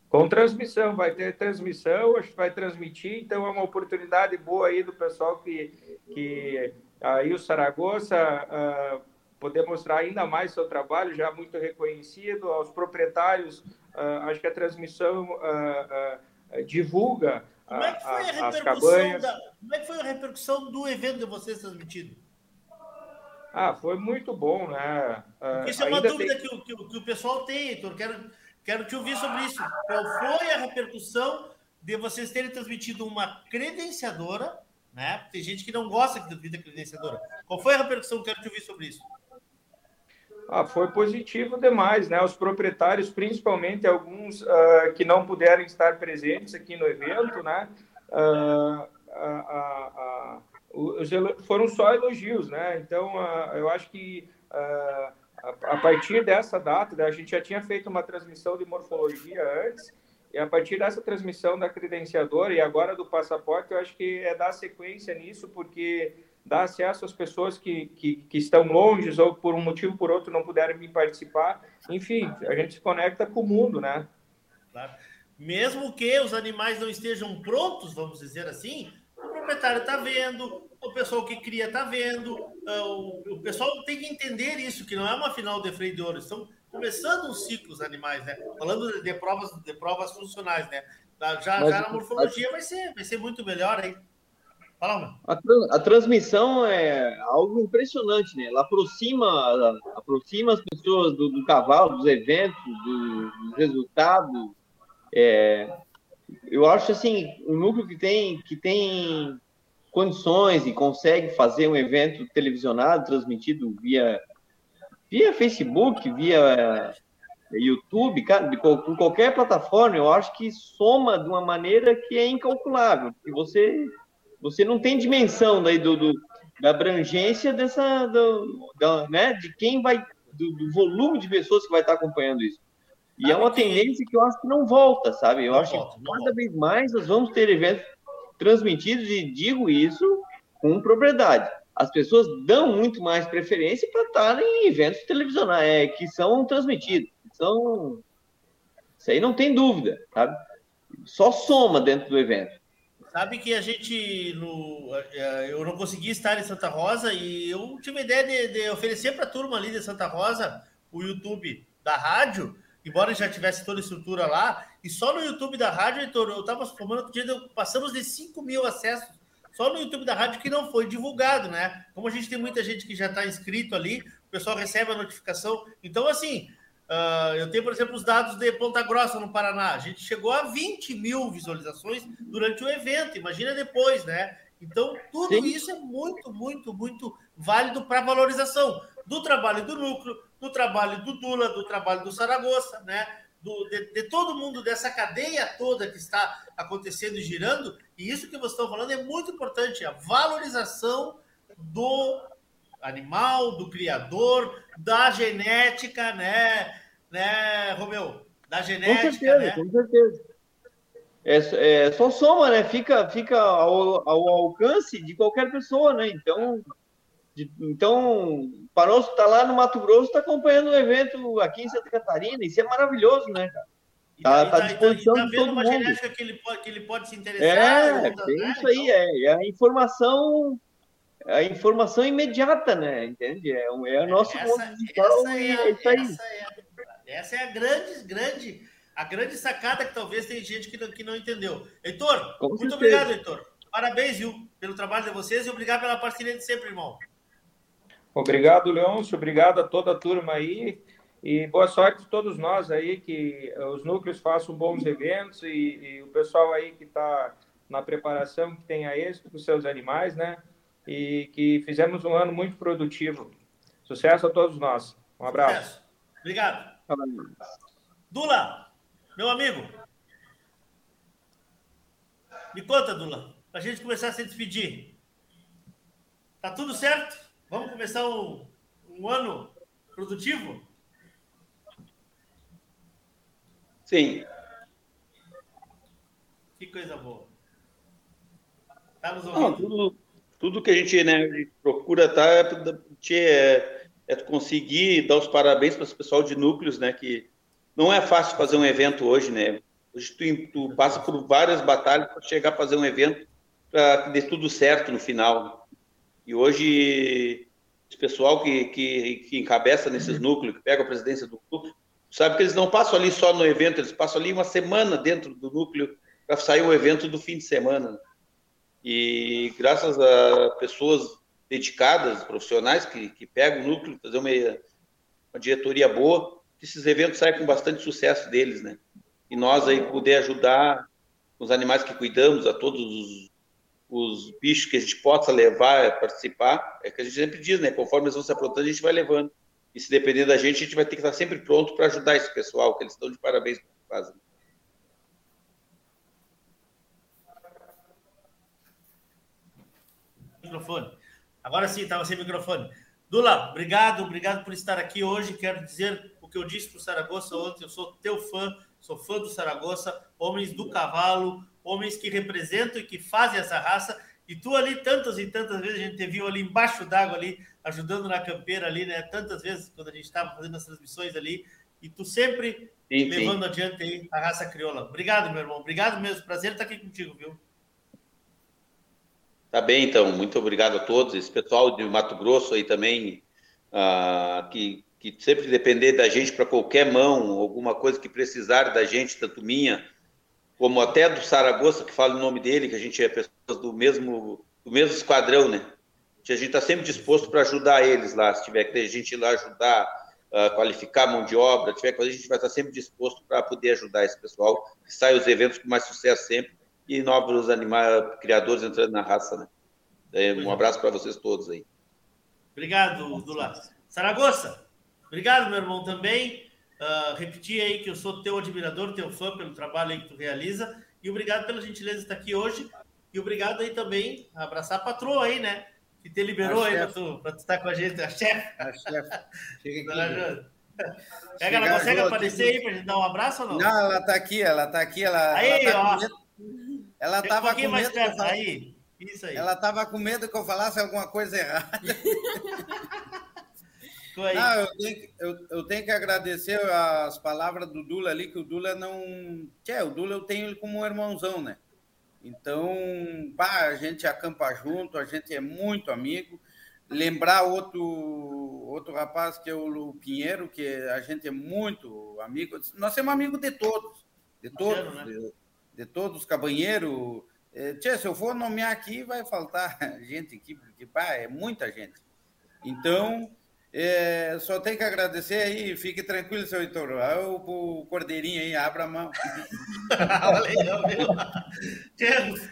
Com transmissão, vai ter transmissão, a gente vai transmitir, então é uma oportunidade boa aí do pessoal que, que aí o Saragossa uh, poder mostrar ainda mais seu trabalho, já muito reconhecido, aos proprietários, uh, acho que a transmissão uh, divulga como é que foi a, cabanhas. Da, como é que foi a repercussão do evento de vocês transmitido? Ah, foi muito bom, né? Uh, isso é uma dúvida tem... que, o, que, o, que, o pessoal tem, Heitor. Quero, quero te ouvir sobre isso. Qual foi a repercussão de vocês terem transmitido uma credenciadora, né? Tem gente que não gosta de transmitir credenciadora. Qual foi a repercussão? Quero te ouvir sobre isso. Ah, foi positivo demais, né? Os proprietários, principalmente alguns uh, que não puderam estar presentes aqui no evento, né? Uh, foram só elogios, né? Então, eu acho que a partir dessa data, né, a gente já tinha feito uma transmissão de morfologia antes, e a partir dessa transmissão da credenciadora e agora do passaporte, eu acho que é dar sequência nisso, porque dá acesso às pessoas que, que, que, estão longe ou por um motivo ou por outro não puderam vir participar. Enfim, a gente se conecta com o mundo, né? Claro. Mesmo que os animais não estejam prontos, vamos dizer assim, o proprietário está vendo, o pessoal que cria está vendo, uh, o, pessoal tem que entender isso, que não é uma final de freio de ouro, estão começando um ciclo os animais, né? Falando de, provas, de provas funcionais, né? Já, Mas, já na morfologia a... vai, ser, vai ser muito melhor aí. Fala, a, a, transmissão é algo impressionante, né? Ela aproxima, aproxima as pessoas do, do cavalo, dos eventos, do, dos resultados. É, eu acho assim, o núcleo que tem, que tem condições e consegue fazer um evento televisionado, transmitido via, via Facebook, via YouTube, cara, de, qualquer plataforma, eu acho que soma de uma maneira que é incalculável. E você, você não tem dimensão daí do, do da abrangência dessa, do, da, né, de quem vai, do, do volume de pessoas que vai estar acompanhando isso. E é uma tendência que eu acho que não volta, sabe? Eu acho volta, que cada volta. vez mais nós vamos ter eventos transmitidos, e digo isso com propriedade. As pessoas dão muito mais preferência para estar em eventos televisionais é, que são transmitidos. São... Isso aí não tem dúvida, sabe? Só soma dentro do evento. Sabe que a gente, no, é, eu não consegui estar em Santa Rosa e eu tive a ideia de, de oferecer para a turma ali de Santa Rosa o YouTube da rádio embora já tivesse toda a estrutura lá, e só no YouTube da rádio, Heitor, eu estava formando outro dia, passamos de 5 mil acessos só no YouTube da rádio que não foi divulgado, né? Como a gente tem muita gente que já está inscrito ali, o pessoal recebe a notificação. Então, assim, uh, eu tenho, por exemplo, os dados de Ponta Grossa, no Paraná. A gente chegou a 20 mil visualizações durante o evento, imagina depois, né? Então, tudo Sim. isso é muito, muito, muito válido para valorização. do trabalho do núcleo, do trabalho do Dula, do trabalho do Saragossa, né? Do, de, de, todo mundo, dessa cadeia toda que está acontecendo e girando, e isso que vocês estão falando é muito importante, a valorização do animal, do criador, da genética, né, né, Romeu? Da genética, com certeza, né? Com certeza. É, é, só soma, né? Fica, fica ao, ao alcance de qualquer pessoa, né? Então, de, então, Panosso está lá no Mato Grosso, está acompanhando o evento aqui em Santa Catarina. Isso é maravilhoso, né, cara? Tá, tá, tá à disposição tá, tá, de todo uma mundo. genética que ele, pode, que ele pode se interessar. É, é isso aí, é, é, a informação, a informação imediata, né? Entende? É, é o nosso essa, mundo digital essa é, a, é isso aí. Essa é, essa é a grande, grande, a grande sacada que talvez tem gente que não, que não entendeu. Heitor, Com muito certeza. obrigado, Heitor. Parabéns, viu, pelo trabalho de vocês e obrigado pela parceria de sempre, irmão. Obrigado, Leôncio. Obrigado a toda a turma aí. E boa sorte a todos nós aí, que os núcleos façam bons eventos e, e o pessoal aí que está na preparação, que tenha êxito com seus animais, né? E que fizemos um ano muito produtivo. Sucesso a todos nós. Um abraço. Sucesso. Obrigado. Dula, meu amigo. Me conta, Dula, para a gente começar a se despedir. Tá tudo certo? Vamos começar um, um ano produtivo? Sim. Que coisa boa. Tá nos ouvindo? Não, tudo, tudo que a gente né, procura tá, é, é conseguir dar os parabéns para esse pessoal de núcleos, né? Que não é fácil fazer um evento hoje, né? Hoje tu, tu passa por várias batalhas para chegar a fazer um evento para que dê tudo certo no final. E hoje, esse pessoal que, que, que encabeça nesses núcleos, que pega a presidência do núcleo, sabe que eles não passam ali só no evento, eles passam ali uma semana dentro do núcleo para sair o evento do fim de semana. E graças a pessoas dedicadas, profissionais, que, que pegam o núcleo, fazer uma, uma diretoria boa, que esses eventos saem com bastante sucesso deles, né? E nós aí poder ajudar os animais que cuidamos, a todos os os bichos que a gente possa levar a participar, é que a gente sempre diz, né? Conforme eles vão se aprontando, a gente vai levando. E se depender da gente, a gente vai ter que estar sempre pronto para ajudar esse pessoal, que eles estão de parabéns por fazem. Microfone. Agora sim, estava sem microfone. Dula, obrigado, obrigado por estar aqui hoje. Quero dizer o que eu disse para o Saragossa ontem. Eu sou teu fã, sou fã do Saragossa, homens do cavalo, homens que representam e que fazem essa raça. E tu ali, tantas e tantas vezes, a gente te viu ali embaixo d'água ali, ajudando na campeira ali, né? Tantas vezes, quando a gente estava fazendo as transmissões ali, e tu sempre sim, levando sim. adiante aí a raça crioula. Obrigado, meu irmão. Obrigado mesmo. Prazer estar aqui contigo, viu? Tá bem, então. Muito obrigado a todos. Esse pessoal de Mato Grosso aí também, uh, que, que sempre depender da gente para qualquer mão, alguma coisa que precisar da gente, tanto minha como até do Saragossa, que fala o nome dele, que a gente é pessoas do mesmo, do mesmo esquadrão, né? A gente está sempre disposto para ajudar eles lá, se tiver que ter gente lá ajudar, uh, qualificar a mão de obra, tiver coisa, a gente vai estar sempre disposto para poder ajudar esse pessoal, que sai os eventos com mais sucesso sempre, e novos animais, criadores entrando na raça, né? É, um abraço para vocês todos aí. Obrigado, Dula. Saragossa, obrigado, meu irmão, também. Uh, repetir aí que eu sou teu admirador, teu fã pelo trabalho aí que tu realiza. E obrigado pela gentileza de estar aqui hoje. E obrigado aí também, abraçar a patroa aí, né? Que te liberou a aí para tu, tu estar com a gente, a chefe. A chefe. Pega, ela consegue aparecer aí para gente dar um abraço ou não? Não, ela está aqui, ela está aqui. Ela, aí, ela tá ó. Ela estava um com medo. Perto, aí. Isso aí. Ela estava com medo que eu falasse alguma coisa errada. Não, eu, tenho, eu, eu, tenho que agradecer as palavras do Dula ali, que o Dula não. Tchê, o Dula eu tenho ele como um irmãozão, né? Então, pá, a gente acampa junto, a gente é muito amigo. Lembrar outro, outro rapaz que é o Pinheiro, que a gente é muito amigo. Nós somos amigos de todos, de todos, né? De, todos, cabanheiro. É, tchê, se eu for nomear aqui, vai faltar gente aqui, porque pá, é muita gente. Então, é, só tem que agradecer aí, fique tranquilo, seu Heitor. O, o Cordeirinho aí, abra a mão. Valeu, meu.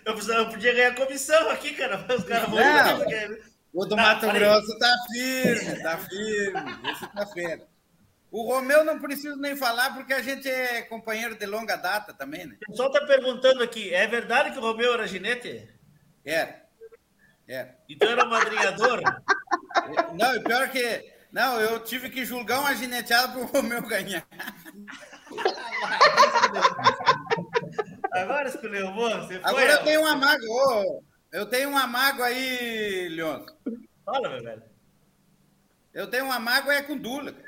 Eu, eu podia ganhar comissão aqui, cara. Os caras vão. Não, O do Mato Grosso tá firme, tá firme. Esse tá firme. O Romeu não preciso nem falar, porque a gente é companheiro de longa data também, né? O pessoal tá perguntando aqui: é verdade que o Romeu era ginete? Era. Era. Então era madrinhador? Não, pior que. Não, eu tive que julgar uma gineteada pro Romeu ganhar. Agora escolheu você foi. Agora eu tenho uma mágoa. Oh, eu tenho uma mágoa aí, Leon. Fala, meu velho. Eu tenho uma mágoa é com o Dula.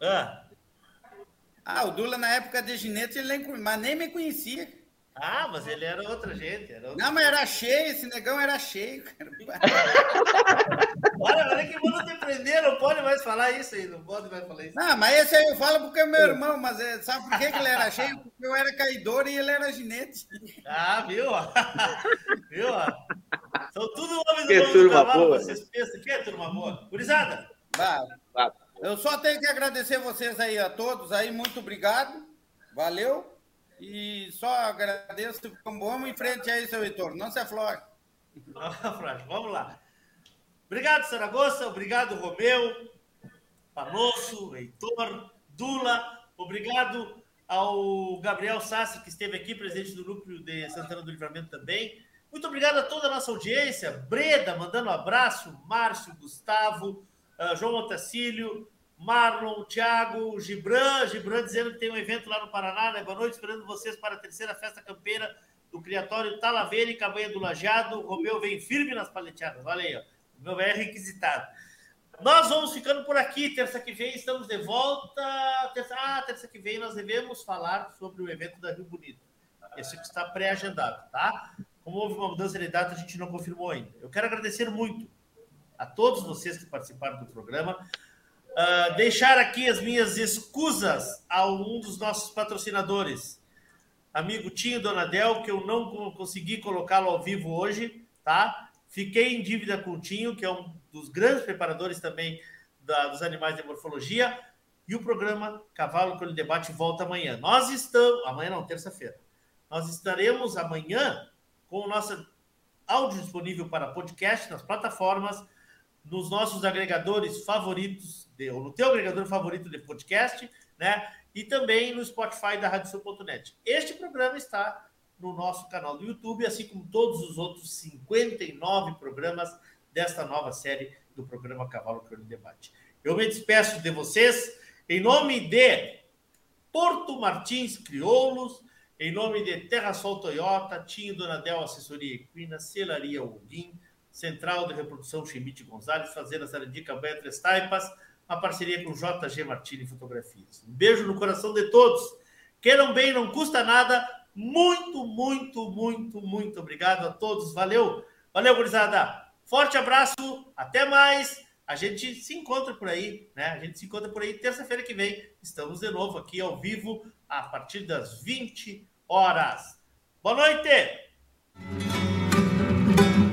Ah. ah, o Dula na época de ginete, ele nem, mas nem me conhecia. Ah, mas ele era outra gente. Era outra não, mas era cheio, esse negão era cheio. Olha, olha que mundo te prender, não pode mais falar isso aí, não pode mais falar isso. Não, mas esse aí eu falo porque é meu irmão, mas é, sabe por que, que ele era cheio? Porque eu era caidor e ele era ginete. Ah, viu? viu? São tudo homens do mundo do cavalo, boa. vocês pensam que é turma boa. Gurizada! Eu só tenho que agradecer vocês aí a todos aí, muito obrigado. Valeu. E só agradeço. Vamos em frente aí, seu Heitor. Não se aflore. Vamos lá. Obrigado, Saragossa. Obrigado, Romeu, Panosso, Heitor, Dula. Obrigado ao Gabriel Sassi, que esteve aqui, presidente do núcleo de Santana do Livramento também. Muito obrigado a toda a nossa audiência. Breda, mandando um abraço. Márcio, Gustavo, uh, João Otacílio, Marlon, Thiago, Gibran, Gibran dizendo que tem um evento lá no Paraná, né? Boa noite, esperando vocês para a terceira festa campeira do Criatório Talaveira e Cabanha do Lajado. O Romeu vem firme nas paleteadas, olha aí, ó. O meu é requisitado. Nós vamos ficando por aqui. Terça que vem estamos de volta. Terça... Ah, terça que vem nós devemos falar sobre o evento da Rio Bonito. Esse que está pré-agendado, tá? Como houve uma mudança de data, a gente não confirmou ainda. Eu quero agradecer muito a todos vocês que participaram do programa. Uh, deixar aqui as minhas escusas a um dos nossos patrocinadores, amigo Tinho Donadel, que eu não consegui colocá-lo ao vivo hoje, tá? Fiquei em dívida com o Tinho, que é um dos grandes preparadores também da, dos animais de morfologia, e o programa Cavalo Colho Debate volta amanhã. Nós estamos, amanhã não, terça-feira, nós estaremos amanhã com o nosso áudio disponível para podcast nas plataformas, nos nossos agregadores favoritos de, ou no teu agregador favorito de podcast, né? E também no Spotify da RadioSul.net. Este programa está no nosso canal do YouTube, assim como todos os outros 59 programas desta nova série do programa Cavalo Crônico Debate. Eu me despeço de vocês em nome de Porto Martins Crioulos, em nome de Terra Sol Toyota, Tinho Donadel Assessoria Equina, Celaria Olim, Central de Reprodução Chimite Gonzalez, Fazenda Sarandica Betra Três Taipas, uma parceria com JG Martini Fotografias. Um beijo no coração de todos. Queiram bem, não custa nada. Muito, muito, muito, muito obrigado a todos. Valeu. Valeu, gurizada. Forte abraço. Até mais. A gente se encontra por aí, né? A gente se encontra por aí terça-feira que vem. Estamos de novo aqui ao vivo a partir das 20 horas. Boa noite!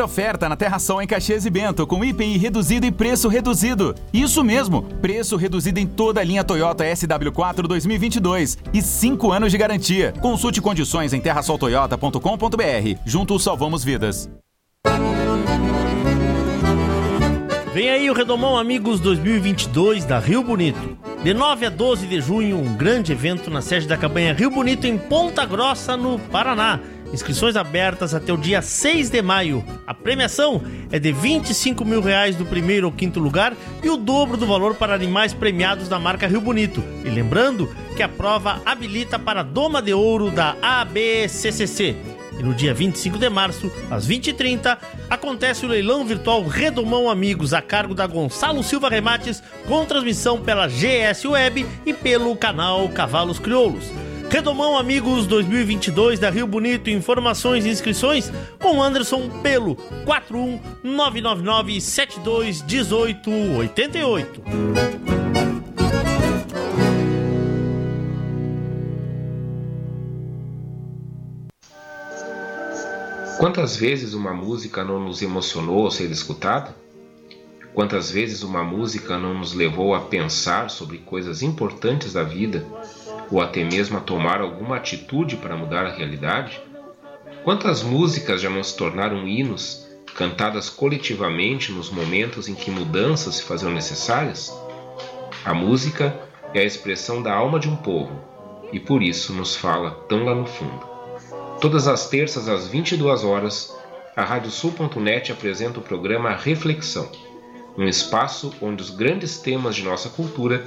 Super oferta na Terração em Caxias e Bento, com IPI reduzido e preço reduzido. Isso mesmo, preço reduzido em toda a linha Toyota SW4 2022 e 5 anos de garantia. Consulte condições em terrasoltoyota.com.br. Juntos salvamos vidas. Vem aí o Redomão Amigos 2022 da Rio Bonito. De 9 a 12 de junho, um grande evento na sede da campanha Rio Bonito em Ponta Grossa, no Paraná. Inscrições abertas até o dia 6 de maio. A premiação é de 25 mil reais do primeiro ao quinto lugar e o dobro do valor para animais premiados da marca Rio Bonito. E lembrando que a prova habilita para a Doma de Ouro da ABCCC. E no dia 25 de março, às 20h30, acontece o leilão virtual Redomão Amigos, a cargo da Gonçalo Silva Remates, com transmissão pela GS Web e pelo canal Cavalos Crioulos. Redomão Amigos 2022 da Rio Bonito. Informações e inscrições com Anderson pelo 41 999 72 18 88. Quantas vezes uma música não nos emocionou ao ser escutada? Quantas vezes uma música não nos levou a pensar sobre coisas importantes da vida ou até mesmo a tomar alguma atitude para mudar a realidade? Quantas músicas já não se tornaram hinos, cantadas coletivamente nos momentos em que mudanças se faziam necessárias? A música é a expressão da alma de um povo e por isso nos fala tão lá no fundo. Todas as terças às 22 horas, a Radiosul.net apresenta o programa Reflexão um espaço onde os grandes temas de nossa cultura